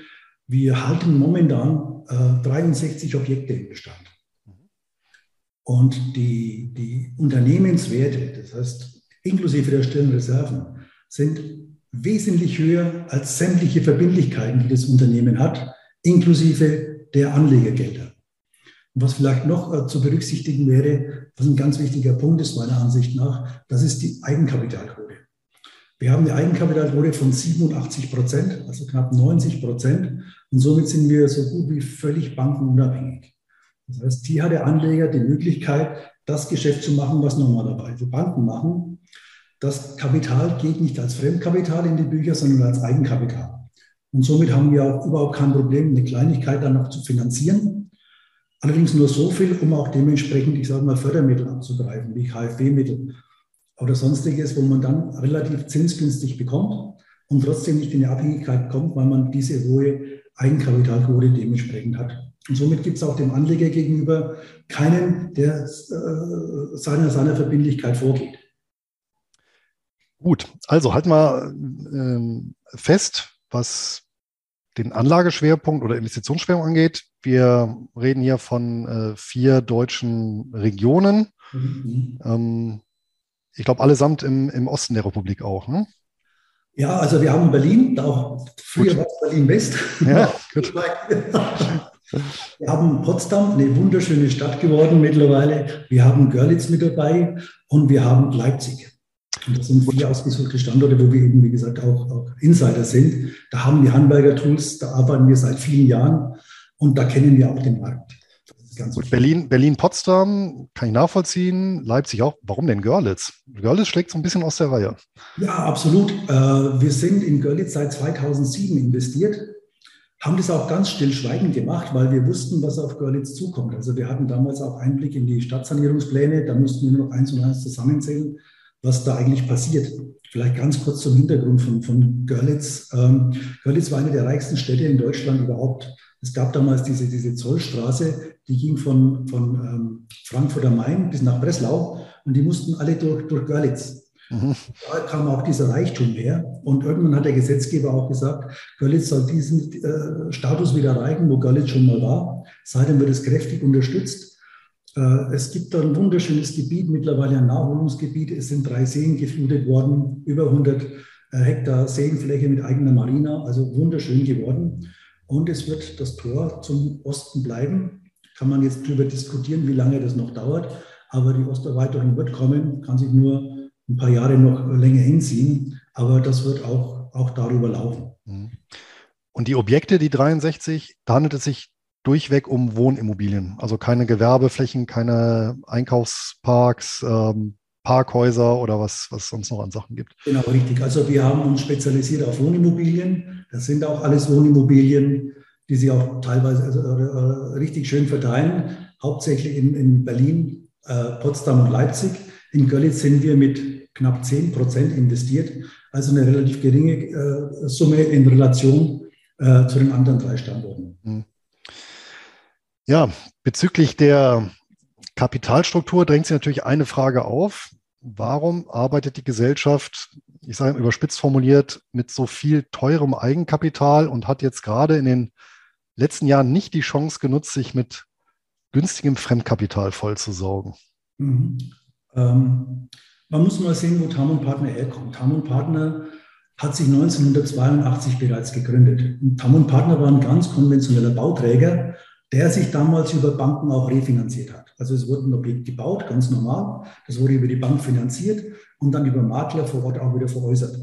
wir halten momentan äh, 63 Objekte im Bestand. Und die, die Unternehmenswerte, das heißt inklusive der stillen Reserven, sind wesentlich höher als sämtliche Verbindlichkeiten, die das Unternehmen hat, inklusive der Anlegergelder. Und was vielleicht noch äh, zu berücksichtigen wäre, was ein ganz wichtiger Punkt ist meiner Ansicht nach, das ist die Eigenkapitalquote. Wir haben eine Eigenkapitalquote von 87 Prozent, also knapp 90 Prozent. Und somit sind wir so gut wie völlig bankenunabhängig. Das heißt, hier hat der Anleger die Möglichkeit, das Geschäft zu machen, was normalerweise Banken machen. Das Kapital geht nicht als Fremdkapital in die Bücher, sondern als Eigenkapital. Und somit haben wir auch überhaupt kein Problem, eine Kleinigkeit dann noch zu finanzieren. Allerdings nur so viel, um auch dementsprechend, ich sage mal, Fördermittel abzugreifen, wie KfW-Mittel oder sonstiges, wo man dann relativ zinsgünstig bekommt und trotzdem nicht in die Abhängigkeit kommt, weil man diese hohe Eigenkapitalquote dementsprechend hat. Und somit gibt es auch dem Anleger gegenüber keinen, der äh, seiner, seiner Verbindlichkeit vorgeht. Gut, also halt mal ähm, fest, was den Anlageschwerpunkt oder Investitionsschwerpunkt angeht. Wir reden hier von äh, vier deutschen Regionen. Mhm. Ähm, ich glaube, allesamt im, im Osten der Republik auch. Ne? Ja, also wir haben Berlin, auch früher war es Berlin West. Ja, *laughs* gut. Wir haben Potsdam, eine wunderschöne Stadt geworden mittlerweile. Wir haben Görlitz mit dabei und wir haben Leipzig. Und das sind vier ausgesuchte Standorte, wo wir eben, wie gesagt, auch, auch Insider sind. Da haben wir Handwerker-Tools, da arbeiten wir seit vielen Jahren und da kennen wir auch den Markt. Gut, Berlin, Berlin, Potsdam kann ich nachvollziehen. Leipzig auch. Warum denn Görlitz? Görlitz schlägt so ein bisschen aus der Reihe. Ja, absolut. Äh, wir sind in Görlitz seit 2007 investiert, haben das auch ganz stillschweigend gemacht, weil wir wussten, was auf Görlitz zukommt. Also wir hatten damals auch Einblick in die Stadtsanierungspläne. Da mussten wir nur noch eins und eins zusammenzählen, was da eigentlich passiert. Vielleicht ganz kurz zum Hintergrund von, von Görlitz. Ähm, Görlitz war eine der reichsten Städte in Deutschland überhaupt. Es gab damals diese, diese Zollstraße, die ging von, von ähm, Frankfurt am Main bis nach Breslau und die mussten alle durch, durch Görlitz. Mhm. Da kam auch dieser Reichtum her. Und irgendwann hat der Gesetzgeber auch gesagt, Görlitz soll diesen äh, Status wieder erreichen, wo Görlitz schon mal war. Seitdem wird es kräftig unterstützt. Äh, es gibt da ein wunderschönes Gebiet, mittlerweile ein Naherholungsgebiet. Es sind drei Seen geflutet worden, über 100 äh, Hektar Seenfläche mit eigener Marina, also wunderschön geworden. Und es wird das Tor zum Osten bleiben. Kann man jetzt darüber diskutieren, wie lange das noch dauert. Aber die Osterweiterung wird kommen, kann sich nur ein paar Jahre noch länger hinziehen. Aber das wird auch, auch darüber laufen. Mhm. Und die Objekte, die 63, da handelt es sich durchweg um Wohnimmobilien. Also keine Gewerbeflächen, keine Einkaufsparks, ähm, Parkhäuser oder was, was sonst noch an Sachen gibt. Genau, richtig. Also wir haben uns spezialisiert auf Wohnimmobilien. Das sind auch alles Wohnimmobilien, die sich auch teilweise also, äh, richtig schön verteilen. Hauptsächlich in, in Berlin, äh, Potsdam und Leipzig. In Görlitz sind wir mit knapp 10 Prozent investiert. Also eine relativ geringe äh, Summe in Relation äh, zu den anderen drei Standorten. Hm. Ja, bezüglich der Kapitalstruktur drängt sich natürlich eine Frage auf. Warum arbeitet die Gesellschaft, ich sage überspitzt formuliert, mit so viel teurem Eigenkapital und hat jetzt gerade in den letzten Jahren nicht die Chance genutzt, sich mit günstigem Fremdkapital vollzusaugen? Mhm. Ähm, man muss mal sehen, wo Tam Partner herkommt. Tam Partner hat sich 1982 bereits gegründet. Tam Partner war ein ganz konventioneller Bauträger, der sich damals über Banken auch refinanziert hat. Also es wurde ein Objekt gebaut, ganz normal. Das wurde über die Bank finanziert und dann über Makler vor Ort auch wieder veräußert.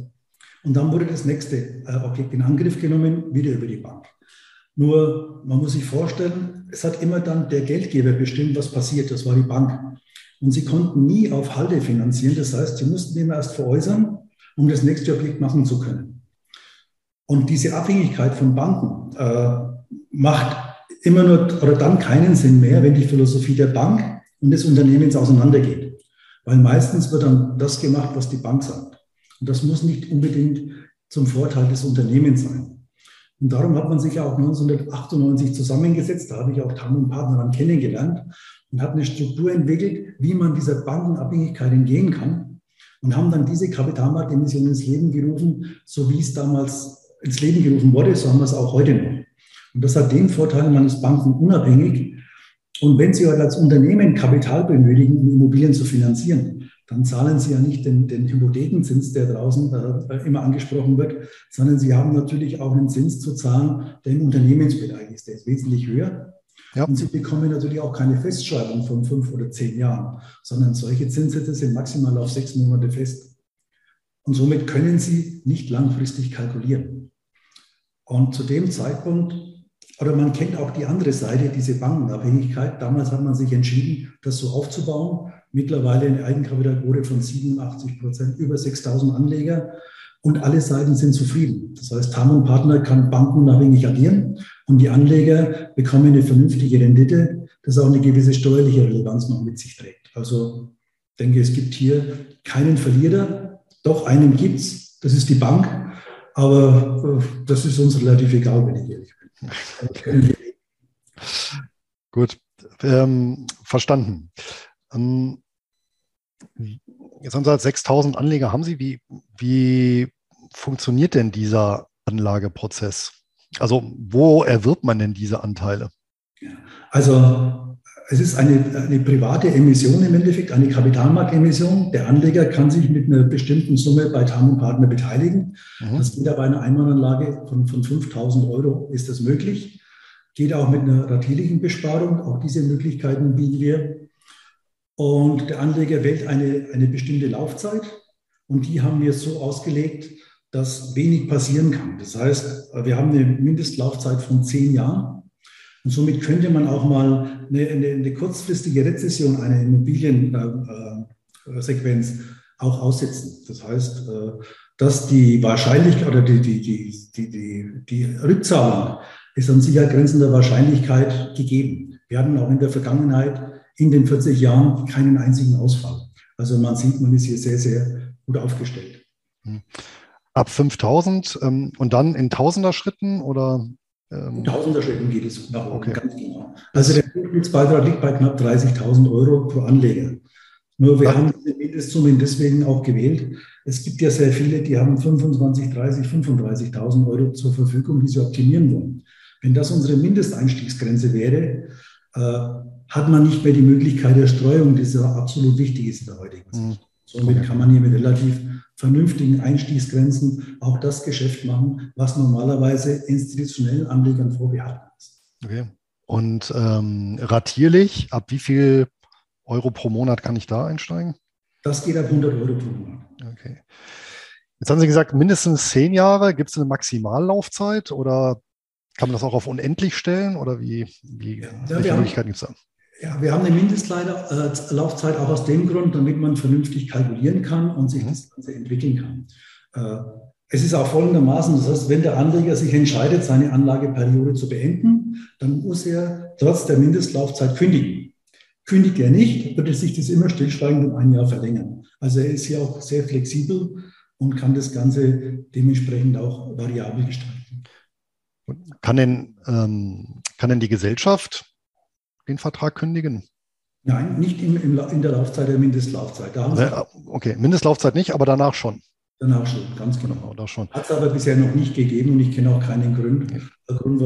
Und dann wurde das nächste äh, Objekt in Angriff genommen, wieder über die Bank. Nur, man muss sich vorstellen, es hat immer dann der Geldgeber bestimmt, was passiert. Das war die Bank. Und sie konnten nie auf Halde finanzieren. Das heißt, sie mussten immer erst veräußern, um das nächste Objekt machen zu können. Und diese Abhängigkeit von Banken äh, macht immer nur oder dann keinen Sinn mehr, wenn die Philosophie der Bank und des Unternehmens auseinandergeht. Weil meistens wird dann das gemacht, was die Bank sagt. Und das muss nicht unbedingt zum Vorteil des Unternehmens sein. Und darum hat man sich ja auch 1998 zusammengesetzt, da habe ich auch Tam und Partner dann kennengelernt und hat eine Struktur entwickelt, wie man dieser Bankenabhängigkeit entgehen kann und haben dann diese Kapitalmarktemission ins Leben gerufen, so wie es damals ins Leben gerufen wurde, so haben wir es auch heute noch. Und das hat den Vorteil, man ist bankenunabhängig. Und wenn Sie halt als Unternehmen Kapital benötigen, um Immobilien zu finanzieren, dann zahlen Sie ja nicht den, den Hypothekenzins, der draußen äh, immer angesprochen wird, sondern Sie haben natürlich auch einen Zins zu zahlen, der im Unternehmensbereich ist. Der ist wesentlich höher. Ja. Und Sie bekommen natürlich auch keine Festschreibung von fünf oder zehn Jahren, sondern solche Zinssätze sind maximal auf sechs Monate fest. Und somit können Sie nicht langfristig kalkulieren. Und zu dem Zeitpunkt oder man kennt auch die andere Seite, diese Bankenabhängigkeit. Damals hat man sich entschieden, das so aufzubauen. Mittlerweile eine Eigenkapitalquote von 87 Prozent, über 6000 Anleger und alle Seiten sind zufrieden. Das heißt, Tam Partner kann bankenunabhängig agieren und die Anleger bekommen eine vernünftige Rendite, das auch eine gewisse steuerliche Relevanz noch mit sich trägt. Also ich denke, es gibt hier keinen Verlierer. Doch einen gibt es, das ist die Bank, aber äh, das ist uns relativ egal, wenn ich ehrlich bin. *laughs* Gut, ähm, verstanden. Ähm, jetzt haben Sie halt 6000 Anleger, haben Sie. Wie, wie funktioniert denn dieser Anlageprozess? Also wo erwirbt man denn diese Anteile? Also es ist eine, eine private Emission im Endeffekt, eine Kapitalmarktemission. Der Anleger kann sich mit einer bestimmten Summe bei Tam Partner beteiligen. Mhm. Das geht aber bei einer Einmalanlage von, von 5000 Euro ist das möglich. Geht auch mit einer ratierlichen Besparung. Auch diese Möglichkeiten bieten wir. Und der Anleger wählt eine, eine bestimmte Laufzeit. Und die haben wir so ausgelegt, dass wenig passieren kann. Das heißt, wir haben eine Mindestlaufzeit von zehn Jahren. Und somit könnte man auch mal eine, eine, eine kurzfristige Rezession einer Immobiliensequenz äh, auch aussetzen. Das heißt, äh, dass die Wahrscheinlichkeit oder die, die, die, die, die, die Rückzahlung ist an sich grenzender Wahrscheinlichkeit gegeben. Wir hatten auch in der Vergangenheit in den 40 Jahren keinen einzigen Ausfall. Also man sieht, man ist hier sehr, sehr gut aufgestellt. Ab 5000 ähm, und dann in Tausender Schritten oder? Ähm? In Tausender Schritten geht es nach oben, okay. ganz genau. Also der Durchschnittsbeitrag liegt bei knapp 30.000 Euro pro Anleger. Nur wir ja. haben diese Mindestsummen deswegen auch gewählt. Es gibt ja sehr viele, die haben 25, 30, 35.000 Euro zur Verfügung, die sie optimieren wollen. Wenn das unsere Mindesteinstiegsgrenze wäre, äh, hat man nicht mehr die Möglichkeit der Streuung, die so absolut wichtig ist in der heutigen Zeit. Mhm. Somit kann man hier mit relativ vernünftigen Einstiegsgrenzen auch das Geschäft machen, was normalerweise institutionellen Anlegern vorbehalten ist. Okay. Und ähm, ratierlich, ab wie viel Euro pro Monat kann ich da einsteigen? Das geht ab 100 Euro pro Monat. Okay. Jetzt haben Sie gesagt, mindestens zehn Jahre. Gibt es eine Maximallaufzeit oder kann man das auch auf unendlich stellen oder wie, wie ja, welche Möglichkeiten gibt es da? Ja, wir haben eine Mindestlaufzeit auch aus dem Grund, damit man vernünftig kalkulieren kann und sich mhm. das Ganze entwickeln kann. Äh, es ist auch folgendermaßen, das heißt, wenn der Anleger sich entscheidet, seine Anlageperiode zu beenden, dann muss er trotz der Mindestlaufzeit kündigen. Kündigt er nicht, wird sich das immer stillschweigend um ein Jahr verlängern. Also er ist hier auch sehr flexibel und kann das Ganze dementsprechend auch variabel gestalten. Kann denn, ähm, kann denn die Gesellschaft den Vertrag kündigen? Nein, nicht in, in der Laufzeit der Mindestlaufzeit. Da okay, Mindestlaufzeit nicht, aber danach schon. Danach schon, ganz genau. genau schon. Hat es aber bisher noch nicht gegeben und ich kenne auch keinen Grund, Grund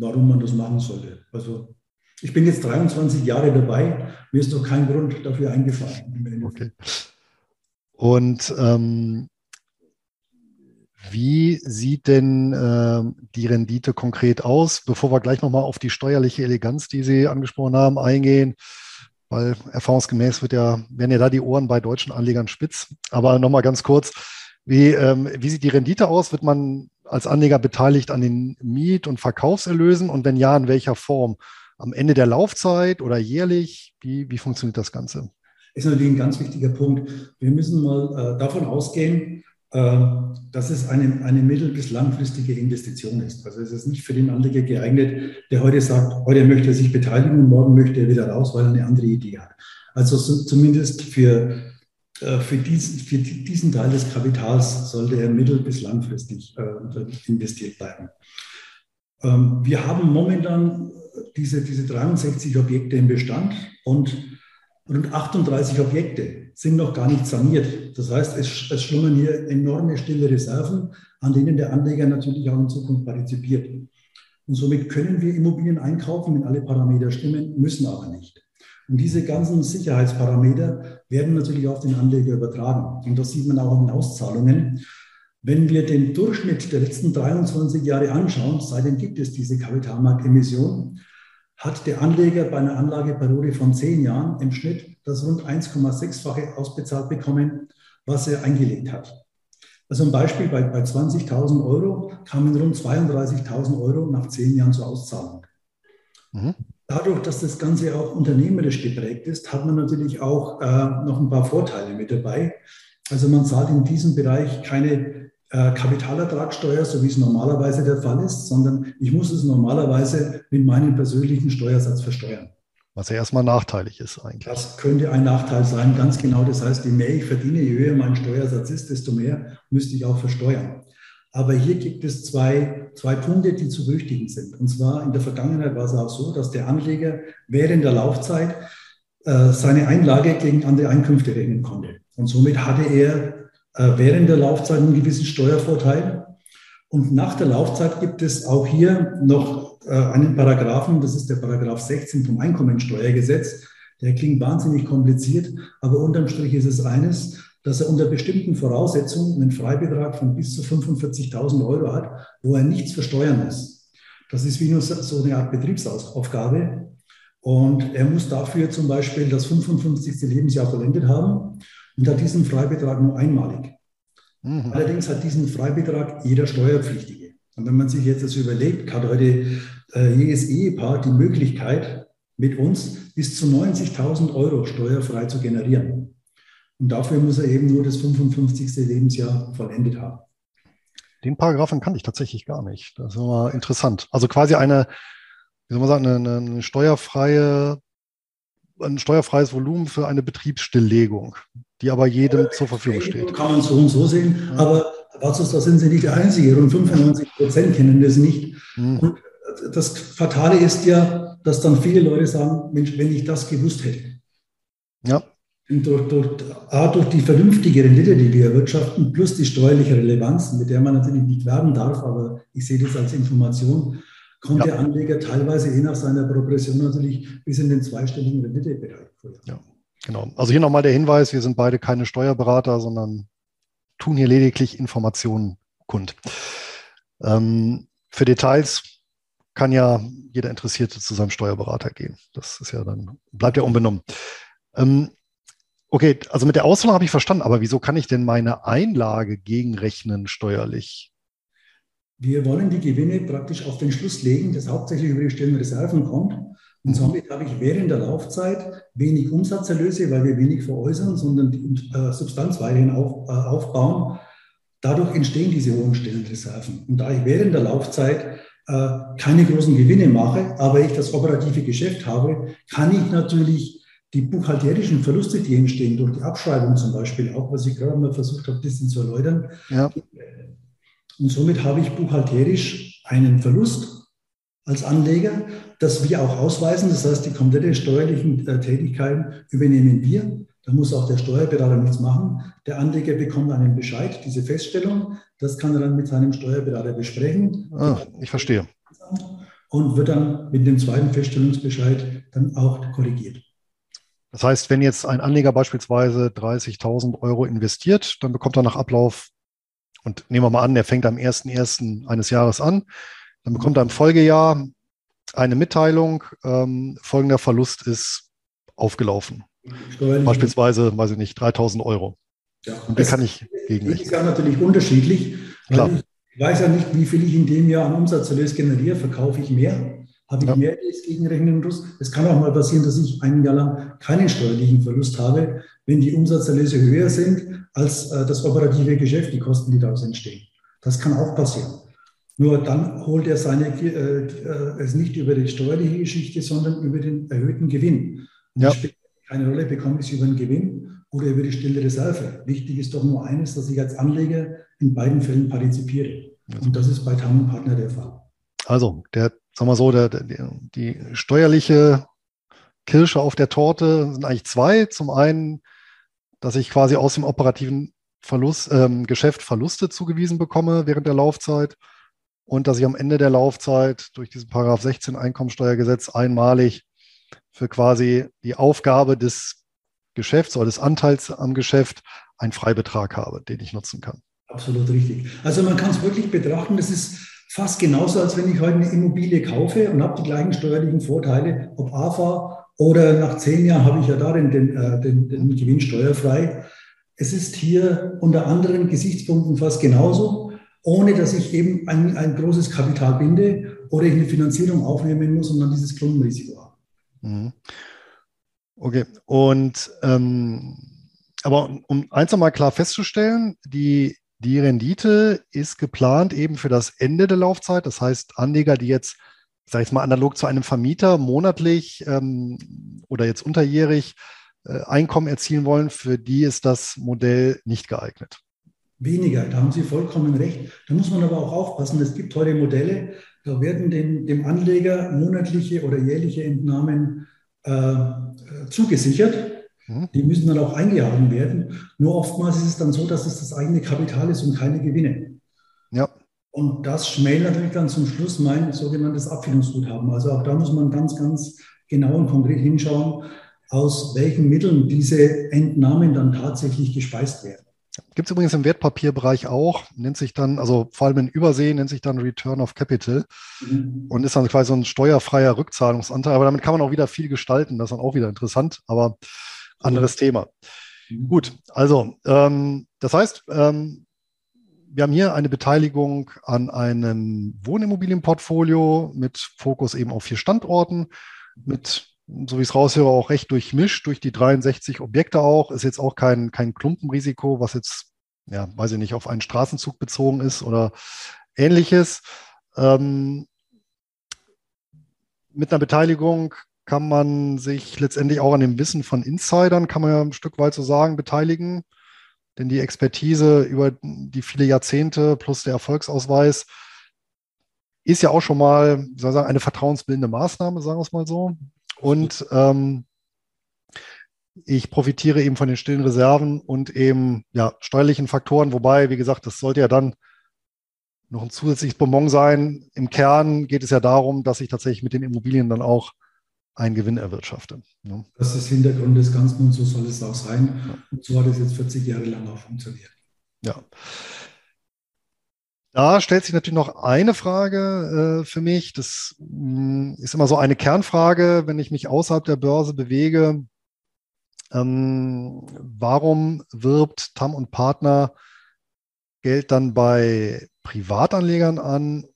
warum, man das machen sollte. Also ich bin jetzt 23 Jahre dabei, mir ist doch kein Grund dafür eingefallen. Okay. Und ähm, wie sieht denn äh, die Rendite konkret aus, bevor wir gleich nochmal auf die steuerliche Eleganz, die Sie angesprochen haben, eingehen? Weil erfahrungsgemäß wird ja, werden ja da die Ohren bei deutschen Anlegern spitz. Aber nochmal ganz kurz, wie, ähm, wie sieht die Rendite aus? Wird man als Anleger beteiligt an den Miet- und Verkaufserlösen? Und wenn ja, in welcher Form? Am Ende der Laufzeit oder jährlich? Wie, wie funktioniert das Ganze? Ist natürlich ein ganz wichtiger Punkt. Wir müssen mal äh, davon ausgehen, dass es eine, eine mittel- bis langfristige Investition ist. Also es ist nicht für den Anleger geeignet, der heute sagt, heute möchte er sich beteiligen und morgen möchte er wieder raus, weil er eine andere Idee hat. Also so, zumindest für, äh, für, diesen, für diesen Teil des Kapitals sollte er mittel- bis langfristig äh, investiert bleiben. Ähm, wir haben momentan diese, diese 63 Objekte im Bestand und rund 38 Objekte sind noch gar nicht saniert. Das heißt, es, es schlummern hier enorme stille Reserven, an denen der Anleger natürlich auch in Zukunft partizipiert. Und somit können wir Immobilien einkaufen, wenn alle Parameter stimmen, müssen aber nicht. Und diese ganzen Sicherheitsparameter werden natürlich auf den Anleger übertragen. Und das sieht man auch in Auszahlungen. Wenn wir den Durchschnitt der letzten 23 Jahre anschauen, seitdem gibt es diese Kapitalmarktemission, hat der Anleger bei einer Anlageperiode von zehn Jahren im Schnitt das rund 1,6-fache ausbezahlt bekommen, was er eingelegt hat. Also ein Beispiel, bei, bei 20.000 Euro kamen rund 32.000 Euro nach zehn Jahren zur Auszahlung. Mhm. Dadurch, dass das Ganze auch unternehmerisch geprägt ist, hat man natürlich auch äh, noch ein paar Vorteile mit dabei. Also man zahlt in diesem Bereich keine äh, Kapitalertragssteuer, so wie es normalerweise der Fall ist, sondern ich muss es normalerweise mit meinem persönlichen Steuersatz versteuern. Was ja erstmal nachteilig ist eigentlich. Das könnte ein Nachteil sein, ganz genau. Das heißt, je mehr ich verdiene, je höher mein Steuersatz ist, desto mehr müsste ich auch versteuern. Aber hier gibt es zwei, zwei Punkte, die zu berücksichtigen sind. Und zwar in der Vergangenheit war es auch so, dass der Anleger während der Laufzeit äh, seine Einlage gegen andere Einkünfte rechnen konnte. Und somit hatte er während der Laufzeit einen gewissen Steuervorteil. Und nach der Laufzeit gibt es auch hier noch äh, einen Paragraphen, das ist der Paragraph 16 vom Einkommensteuergesetz. Der klingt wahnsinnig kompliziert, aber unterm Strich ist es eines, dass er unter bestimmten Voraussetzungen einen Freibetrag von bis zu 45.000 Euro hat, wo er nichts versteuern muss. Das ist wie nur so eine Art Betriebsaufgabe. Und er muss dafür zum Beispiel das 55. Lebensjahr vollendet haben und hat diesen Freibetrag nur einmalig. Mhm. Allerdings hat diesen Freibetrag jeder Steuerpflichtige. Und wenn man sich jetzt das überlegt, hat heute äh, jedes Ehepaar die Möglichkeit, mit uns bis zu 90.000 Euro steuerfrei zu generieren. Und dafür muss er eben nur das 55. Lebensjahr vollendet haben. Den Paragraphen kann ich tatsächlich gar nicht. Das ist immer interessant. Also quasi eine, wie soll man sagen, eine, eine steuerfreie, ein steuerfreies Volumen für eine Betriebsstilllegung, die aber jedem ja, zur Verfügung steht. Kann man so und so sehen, ja. aber Watsus, da sind Sie nicht der Einzige. Rund 95 Prozent kennen das nicht. Mhm. Und das Fatale ist ja, dass dann viele Leute sagen, Mensch, wenn ich das gewusst hätte. Ja. Durch, durch, A, durch die vernünftige Rendite, die wir erwirtschaften, plus die steuerliche Relevanz, mit der man natürlich nicht werben darf, aber ich sehe das als Information, kommt ja. der Anleger teilweise je nach seiner Progression natürlich bis in den zweistelligen Renditebereich. Ja, genau. Also hier nochmal der Hinweis, wir sind beide keine Steuerberater, sondern tun hier lediglich Informationen kund. Ähm, für Details kann ja jeder Interessierte zu seinem Steuerberater gehen. Das ist ja dann, bleibt ja unbenommen. Ähm, okay, also mit der Auszahlung habe ich verstanden, aber wieso kann ich denn meine Einlage gegenrechnen steuerlich? Wir wollen die Gewinne praktisch auf den Schluss legen, das hauptsächlich über die stillen Reserven kommt. Und somit habe ich während der Laufzeit wenig Umsatzerlöse, weil wir wenig veräußern, sondern die äh, Substanz weiterhin auf, äh, aufbauen. Dadurch entstehen diese hohen stillen Reserven. Und da ich während der Laufzeit äh, keine großen Gewinne mache, aber ich das operative Geschäft habe, kann ich natürlich die buchhalterischen Verluste, die entstehen durch die Abschreibung zum Beispiel, auch was ich gerade mal versucht habe, ein bisschen zu erläutern. Ja. Und somit habe ich buchhalterisch einen Verlust als Anleger, das wir auch ausweisen. Das heißt, die komplette steuerlichen äh, Tätigkeiten übernehmen wir. Da muss auch der Steuerberater nichts machen. Der Anleger bekommt einen Bescheid, diese Feststellung. Das kann er dann mit seinem Steuerberater besprechen. Ah, ich verstehe. Und wird dann mit dem zweiten Feststellungsbescheid dann auch korrigiert. Das heißt, wenn jetzt ein Anleger beispielsweise 30.000 Euro investiert, dann bekommt er nach Ablauf, und nehmen wir mal an, er fängt am 1.1. eines Jahres an, dann bekommt er im Folgejahr eine Mitteilung, ähm, folgender Verlust ist aufgelaufen. Beispielsweise, weiß ich nicht, 3000 Euro. Ja, und die kann ich gegen. Das ist ja natürlich unterschiedlich. Klar. Ich weiß ja nicht, wie viel ich in dem Jahr an Umsatzerlös generiere. Verkaufe ich mehr? Habe ich ja. mehr als gegenrechnen muss? Es kann auch mal passieren, dass ich ein Jahr lang keinen steuerlichen Verlust habe, wenn die Umsatzerlöse höher sind als äh, das operative Geschäft, die Kosten, die daraus entstehen. Das kann auch passieren. Nur dann holt er seine, äh, äh, es nicht über die steuerliche Geschichte, sondern über den erhöhten Gewinn. Und ja keine Rolle, bekomme ich es über den Gewinn oder über die stille Reserve. Wichtig ist doch nur eines, dass ich als Anleger in beiden Fällen partizipiere. Und das ist bei Tam Partner der Fall. Also, der, sagen wir so, der, der, die steuerliche Kirsche auf der Torte sind eigentlich zwei. Zum einen, dass ich quasi aus dem operativen Verlust, ähm, Geschäft Verluste zugewiesen bekomme während der Laufzeit und dass ich am Ende der Laufzeit durch diesen Paragraph 16 Einkommensteuergesetz einmalig für quasi die Aufgabe des Geschäfts oder des Anteils am Geschäft einen Freibetrag habe, den ich nutzen kann. Absolut richtig. Also man kann es wirklich betrachten, das ist fast genauso, als wenn ich heute eine Immobilie kaufe und habe die gleichen steuerlichen Vorteile, ob AFA oder nach zehn Jahren habe ich ja da den, den, äh, den, den Gewinn steuerfrei. Es ist hier unter anderen Gesichtspunkten fast genauso, ohne dass ich eben ein, ein großes Kapital binde oder ich eine Finanzierung aufnehmen muss und dann dieses Klumpenrisiko habe. Mhm. Okay, und ähm, aber um eins nochmal klar festzustellen, die, die Rendite ist geplant eben für das Ende der Laufzeit. Das heißt, Anleger, die jetzt, sage ich mal, analog zu einem Vermieter monatlich ähm, oder jetzt unterjährig äh, Einkommen erzielen wollen, für die ist das Modell nicht geeignet. Weniger, da haben Sie vollkommen recht. Da muss man aber auch aufpassen. Es gibt heute Modelle, da werden dem, dem Anleger monatliche oder jährliche Entnahmen äh, zugesichert. Mhm. Die müssen dann auch eingehalten werden. Nur oftmals ist es dann so, dass es das eigene Kapital ist und keine Gewinne. Und das schmälert natürlich dann zum Schluss mein sogenanntes Abfindungsguthaben. Also auch da muss man ganz, ganz genau und konkret hinschauen, aus welchen Mitteln diese Entnahmen dann tatsächlich gespeist werden. Gibt es übrigens im Wertpapierbereich auch, nennt sich dann, also vor allem in Übersee, nennt sich dann Return of Capital mhm. und ist dann quasi so ein steuerfreier Rückzahlungsanteil. Aber damit kann man auch wieder viel gestalten. Das ist dann auch wieder interessant, aber anderes. Thema. Mhm. Gut, also ähm, das heißt, ähm, wir haben hier eine Beteiligung an einem Wohnimmobilienportfolio mit Fokus eben auf vier Standorten, mit so wie ich es raushöre, auch recht durchmischt durch die 63 Objekte auch. Ist jetzt auch kein, kein Klumpenrisiko, was jetzt, ja, weiß ich nicht, auf einen Straßenzug bezogen ist oder ähnliches. Ähm, mit einer Beteiligung kann man sich letztendlich auch an dem Wissen von Insidern, kann man ja ein Stück weit so sagen, beteiligen. Denn die Expertise über die viele Jahrzehnte plus der Erfolgsausweis ist ja auch schon mal, wie soll ich sagen, eine vertrauensbildende Maßnahme, sagen wir es mal so. Und ähm, ich profitiere eben von den stillen Reserven und eben ja, steuerlichen Faktoren, wobei, wie gesagt, das sollte ja dann noch ein zusätzliches Bonbon sein. Im Kern geht es ja darum, dass ich tatsächlich mit den Immobilien dann auch einen Gewinn erwirtschafte. Ja. Das ist Hintergrund des Ganzen und so soll es auch sein. Ja. Und so hat es jetzt 40 Jahre lang auch funktioniert. Ja. Da stellt sich natürlich noch eine Frage äh, für mich. Das mh, mm, ist immer so eine Kernfrage, wenn ich mich außerhalb der Börse bewege. Ähm, warum wirbt Tam und Partner Geld dann bei Privatanlegern an?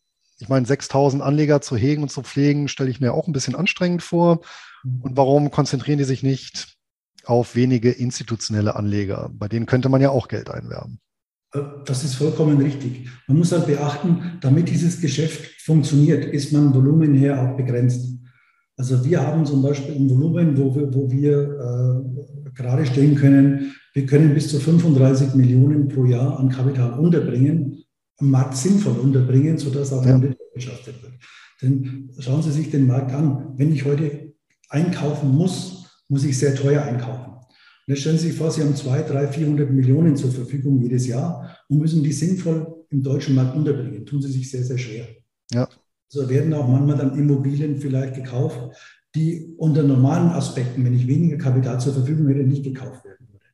Ich meine, 6000 Anleger zu hegen und zu pflegen, stelle ich mir auch ein bisschen anstrengend vor. Mhm. Und warum konzentrieren die sich nicht auf wenige institutionelle Anleger? Bei denen könnte man ja auch Geld einwerben. Äh, das ist vollkommen richtig. Man muss halt beachten, damit dieses Geschäft funktioniert, ist man Volumen her auch begrenzt. Also wir haben zum Beispiel ein Volumen, wo wir, wo wir äh, gerade stehen können, wir können bis zu 35 Millionen pro Jahr an Kapital unterbringen, Markt sinnvoll unterbringen, sodass auch ja. wirtschaftet wird. Denn schauen Sie sich den Markt an. Wenn ich heute einkaufen muss, muss ich sehr teuer einkaufen. Und jetzt stellen Sie sich vor, Sie haben 200, 300, 400 Millionen zur Verfügung jedes Jahr und müssen die sinnvoll im deutschen Markt unterbringen. Tun Sie sich sehr, sehr schwer. Ja. So werden auch manchmal dann Immobilien vielleicht gekauft, die unter normalen Aspekten, wenn ich weniger Kapital zur Verfügung hätte, nicht gekauft werden würde.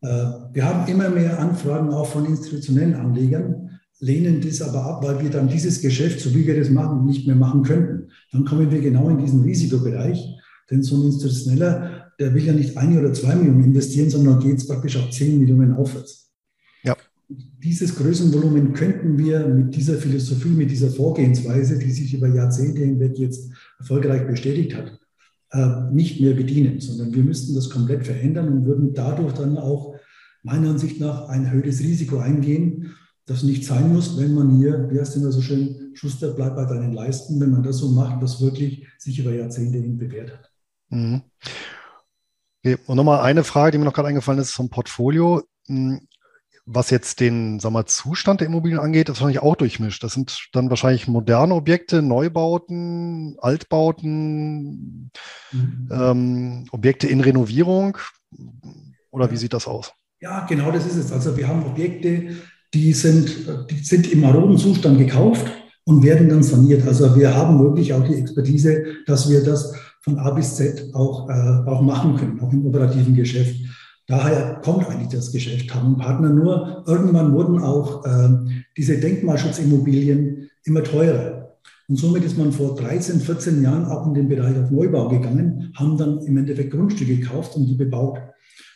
Äh, wir haben immer mehr Anfragen auch von institutionellen Anlegern, lehnen das aber ab, weil wir dann dieses Geschäft, so wie wir das machen, nicht mehr machen könnten. Dann kommen wir genau in diesen Risikobereich, denn so ein institutioneller der will ja nicht eine oder zwei Millionen investieren, sondern geht es praktisch auf zehn Millionen aufwärts. Ja. Dieses Größenvolumen könnten wir mit dieser Philosophie, mit dieser Vorgehensweise, die sich über Jahrzehnte hinweg jetzt erfolgreich bestätigt hat, nicht mehr bedienen, sondern wir müssten das komplett verändern und würden dadurch dann auch meiner Ansicht nach ein erhöhtes Risiko eingehen, das nicht sein muss, wenn man hier, wie heißt immer so schön, Schuster bleibt bei deinen Leisten, wenn man das so macht, was wirklich sich über Jahrzehnte hin bewährt hat. Mhm. Okay. Und nochmal eine Frage, die mir noch gerade eingefallen ist zum Portfolio. Was jetzt den sagen wir, Zustand der Immobilien angeht, ist wahrscheinlich auch durchmischt. Das sind dann wahrscheinlich moderne Objekte, Neubauten, Altbauten, mhm. ähm, Objekte in Renovierung. Oder wie sieht das aus? Ja, genau das ist es. Also wir haben Objekte, die sind, die sind im maroden Zustand gekauft und werden dann saniert. Also wir haben wirklich auch die Expertise, dass wir das von A bis Z auch, äh, auch machen können, auch im operativen Geschäft. Daher kommt eigentlich das Geschäft haben Partner nur. Irgendwann wurden auch äh, diese Denkmalschutzimmobilien immer teurer. Und somit ist man vor 13, 14 Jahren auch in den Bereich auf Neubau gegangen, haben dann im Endeffekt Grundstücke gekauft und die bebaut.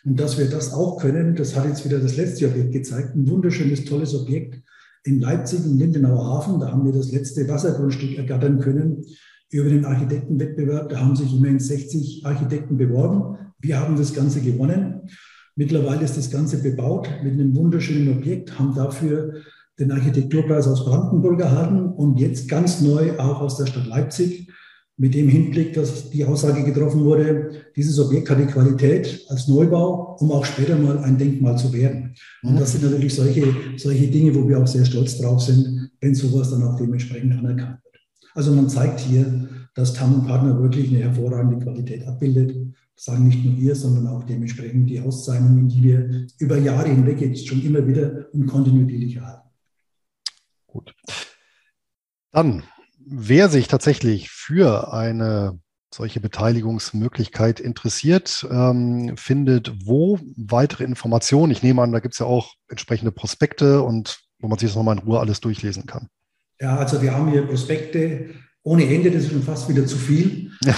Und dass wir das auch können, das hat jetzt wieder das letzte Objekt gezeigt. Ein wunderschönes, tolles Objekt in Leipzig im Lindenauer Hafen. Da haben wir das letzte Wassergrundstück ergattern können über den Architektenwettbewerb. Da haben sich immerhin 60 Architekten beworben. Wir haben das Ganze gewonnen. Mittlerweile ist das Ganze bebaut mit einem wunderschönen Objekt, haben dafür den Architekturpreis aus Brandenburg erhalten und jetzt ganz neu auch aus der Stadt Leipzig mit dem Hinblick, dass die Aussage getroffen wurde, dieses Objekt hat die Qualität als Neubau, um auch später mal ein Denkmal zu werden. Und das sind natürlich solche, solche Dinge, wo wir auch sehr stolz drauf sind, wenn sowas dann auch dementsprechend anerkannt wird. Also man zeigt hier, dass Tam Partner wirklich eine hervorragende Qualität abbildet. Sagen nicht nur wir, sondern auch dementsprechend die Auszeichnungen, die wir über Jahre hinweg jetzt schon immer wieder und kontinuierlich erhalten. Gut. Dann, wer sich tatsächlich für eine solche Beteiligungsmöglichkeit interessiert, ähm, findet wo weitere Informationen? Ich nehme an, da gibt es ja auch entsprechende Prospekte und wo man sich das nochmal in Ruhe alles durchlesen kann. Ja, also wir haben hier Prospekte ohne Ende, das ist schon fast wieder zu viel. Ja.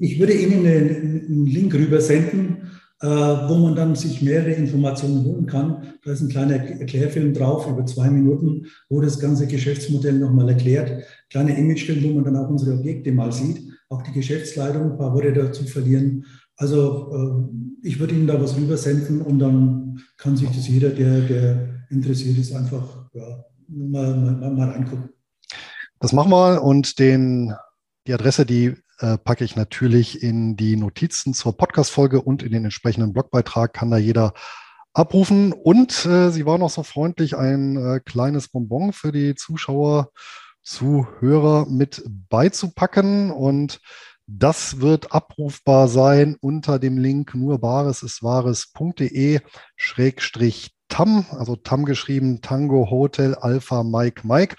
Ich würde Ihnen einen Link rüber senden, äh, wo man dann sich mehrere Informationen holen kann. Da ist ein kleiner Erklärfilm drauf über zwei Minuten, wo das ganze Geschäftsmodell nochmal erklärt. Kleiner Imagefilm, wo man dann auch unsere Objekte mal sieht, auch die Geschäftsleitung, ein paar Worte dazu verlieren. Also äh, ich würde Ihnen da was rüber senden und dann kann sich das jeder, der, der interessiert ist, einfach ja, mal, mal, mal reingucken. Das machen wir und den, die Adresse, die äh, packe ich natürlich in die Notizen zur Podcast-Folge und in den entsprechenden Blogbeitrag kann da jeder abrufen. Und äh, sie war noch so freundlich, ein äh, kleines Bonbon für die Zuschauer, Zuhörer mit beizupacken. Und das wird abrufbar sein unter dem Link nur bares ist wahres.de schrägstrich TAM, also TAM geschrieben, Tango Hotel Alpha Mike Mike.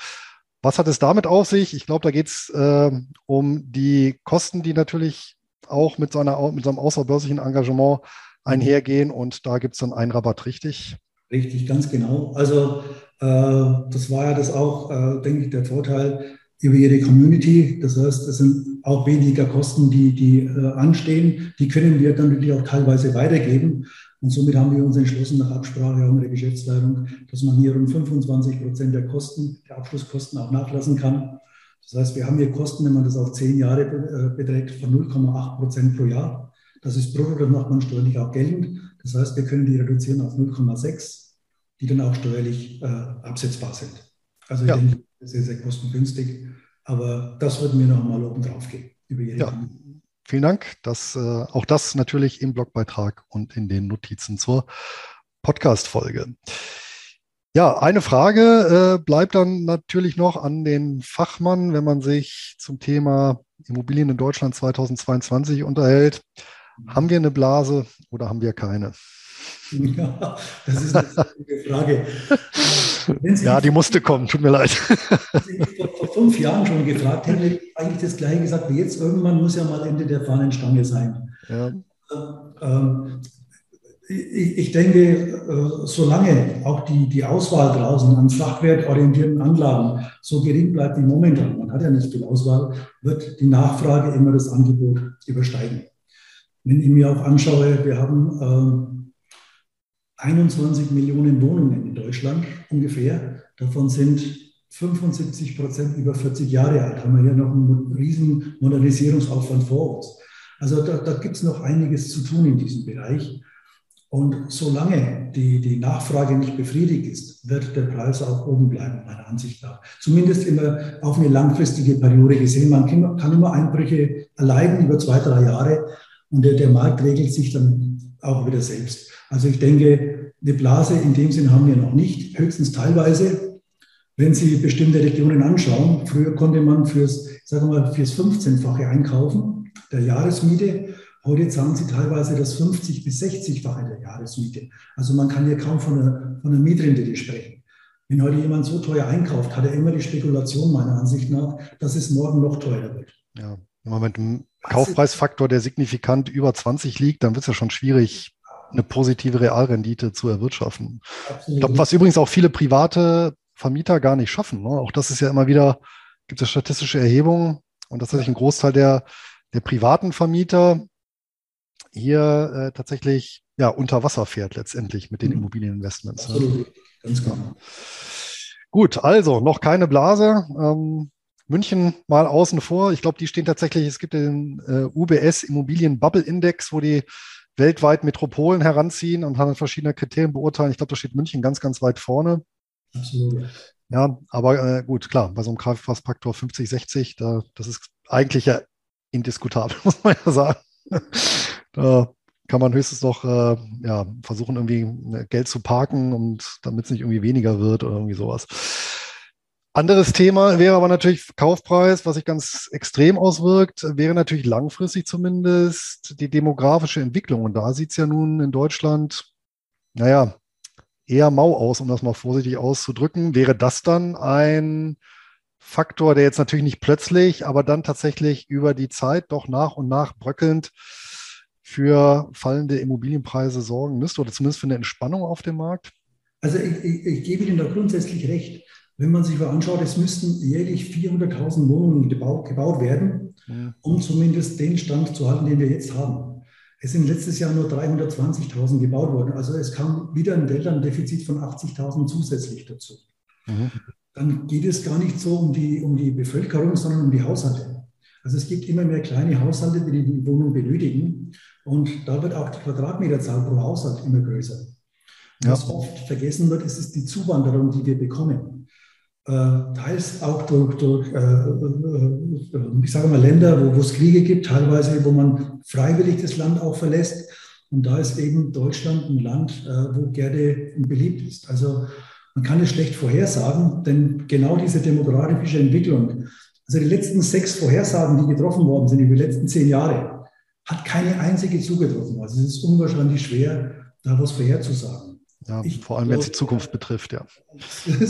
Was hat es damit auf sich? Ich glaube, da geht es äh, um die Kosten, die natürlich auch mit, seiner, mit seinem außerbörslichen Engagement einhergehen. Und da gibt es dann einen Rabatt, richtig? Richtig, ganz genau. Also äh, das war ja das auch, äh, denke ich, der Vorteil über Ihre Community. Das heißt, es sind auch weniger Kosten, die, die äh, anstehen. Die können wir dann natürlich auch teilweise weitergeben. Und somit haben wir uns entschlossen, nach Absprache auch mit der Geschäftsleitung, dass man hier rund 25 Prozent der Kosten, der Abschlusskosten auch nachlassen kann. Das heißt, wir haben hier Kosten, wenn man das auf zehn Jahre äh, beträgt, von 0,8 Prozent pro Jahr. Das ist brutto, das macht man steuerlich auch geltend. Das heißt, wir können die reduzieren auf 0,6, die dann auch steuerlich äh, absetzbar sind. Also ich ja. denke, sehr, sehr kostengünstig. Aber das würden wir nochmal oben drauf gehen. Über Ihre ja. Vielen Dank. Das, äh, auch das natürlich im Blogbeitrag und in den Notizen zur Podcast-Folge. Ja, eine Frage äh, bleibt dann natürlich noch an den Fachmann, wenn man sich zum Thema Immobilien in Deutschland 2022 unterhält. Haben wir eine Blase oder haben wir keine? Ja, das ist eine gute Frage. ja, die musste kommen, tut mir leid. vor, fünf Jahren schon gefragt hätte, ich eigentlich das gleiche gesagt wie jetzt. Irgendwann muss ja mal Ende der Fahnenstange sein. Ja. Ähm, ich, ich, denke, äh, solange auch die, die Auswahl draußen an fachwertorientierten Anlagen so gering bleibt wie momentan, man hat ja nicht viel Auswahl, wird die Nachfrage immer das Angebot übersteigen. Wenn ich mir auch anschaue, wir haben äh, 21 Millionen Wohnungen in Deutschland ungefähr. Davon sind 75 Prozent über 40 Jahre alt. Haben wir hier noch einen riesen Modernisierungsaufwand vor uns. Also da, da gibt es noch einiges zu tun in diesem Bereich. Und solange die, die Nachfrage nicht befriedigt ist, wird der Preis auch oben bleiben, meiner Ansicht nach. Zumindest immer auf eine langfristige Periode gesehen. Man kann immer Einbrüche erleiden über zwei, drei Jahre und der, der Markt regelt sich dann auch wieder selbst. Also ich denke, eine Blase in dem Sinn haben wir noch nicht, höchstens teilweise. Wenn Sie bestimmte Regionen anschauen, früher konnte man fürs, sagen wir mal, fürs 15-fache einkaufen der Jahresmiete. Heute zahlen Sie teilweise das 50 bis 60-fache der Jahresmiete. Also man kann hier kaum von einer, von einer Mietrendite sprechen. Wenn heute jemand so teuer einkauft, hat er immer die Spekulation meiner Ansicht nach, dass es morgen noch teurer wird. Ja, mit einem Kaufpreisfaktor, der signifikant über 20 liegt, dann wird es ja schon schwierig, eine positive Realrendite zu erwirtschaften. Ich glaube, was übrigens auch viele private Vermieter gar nicht schaffen. Ne? Auch das ist ja immer wieder, gibt es statistische Erhebungen und tatsächlich ein Großteil der, der privaten Vermieter hier äh, tatsächlich ja, unter Wasser fährt letztendlich mit den mhm. Immobilieninvestments. Ne? Absolut, ne? ganz genau. Gut, also noch keine Blase. Ähm, München mal außen vor. Ich glaube, die stehen tatsächlich, es gibt den äh, UBS Immobilien Bubble Index, wo die weltweit Metropolen heranziehen und haben verschiedene Kriterien beurteilen. Ich glaube, da steht München ganz, ganz weit vorne. Absolut. Ja, aber äh, gut, klar, bei so einem Kraftfaktor 50, 60, da, das ist eigentlich ja indiskutabel, *laughs* muss man ja sagen. da kann man höchstens noch äh, ja, versuchen, irgendwie äh, Geld zu parken und damit es nicht irgendwie weniger wird oder irgendwie sowas. Anderes Thema wäre aber natürlich Kaufpreis, was sich ganz extrem auswirkt, wäre natürlich langfristig zumindest die demografische Entwicklung. Und da sieht es ja nun in Deutschland, naja, eher mau aus, um das mal vorsichtig auszudrücken. Wäre das dann ein Faktor, der jetzt natürlich nicht plötzlich, aber dann tatsächlich über die Zeit doch nach und nach bröckelnd für fallende Immobilienpreise sorgen müsste oder zumindest für eine Entspannung auf dem Markt? Also ich, ich, ich gebe Ihnen da grundsätzlich recht. Wenn man sich mal anschaut, es müssten jährlich 400.000 Wohnungen gebaut, gebaut werden, ja. um zumindest den Stand zu halten, den wir jetzt haben. Es sind letztes Jahr nur 320.000 gebaut worden. Also es kam wieder ein Delta-Defizit von 80.000 zusätzlich dazu. Mhm. Dann geht es gar nicht so um die, um die Bevölkerung, sondern um die Haushalte. Also es gibt immer mehr kleine Haushalte, die die Wohnung benötigen. Und da wird auch die Quadratmeterzahl pro Haushalt immer größer. Ja. Was oft vergessen wird, ist, ist die Zuwanderung, die wir bekommen. Äh, teils auch durch, durch äh, äh, ich sage mal, Länder, wo, wo es Kriege gibt, teilweise, wo man freiwillig das Land auch verlässt. Und da ist eben Deutschland ein Land, wo gerne beliebt ist. Also man kann es schlecht vorhersagen, denn genau diese demografische Entwicklung, also die letzten sechs Vorhersagen, die getroffen worden sind über die letzten zehn Jahre, hat keine einzige zugetroffen. Also es ist unwahrscheinlich schwer, da was vorherzusagen. Ja, ich vor allem, wenn es die Zukunft betrifft, ja. *laughs*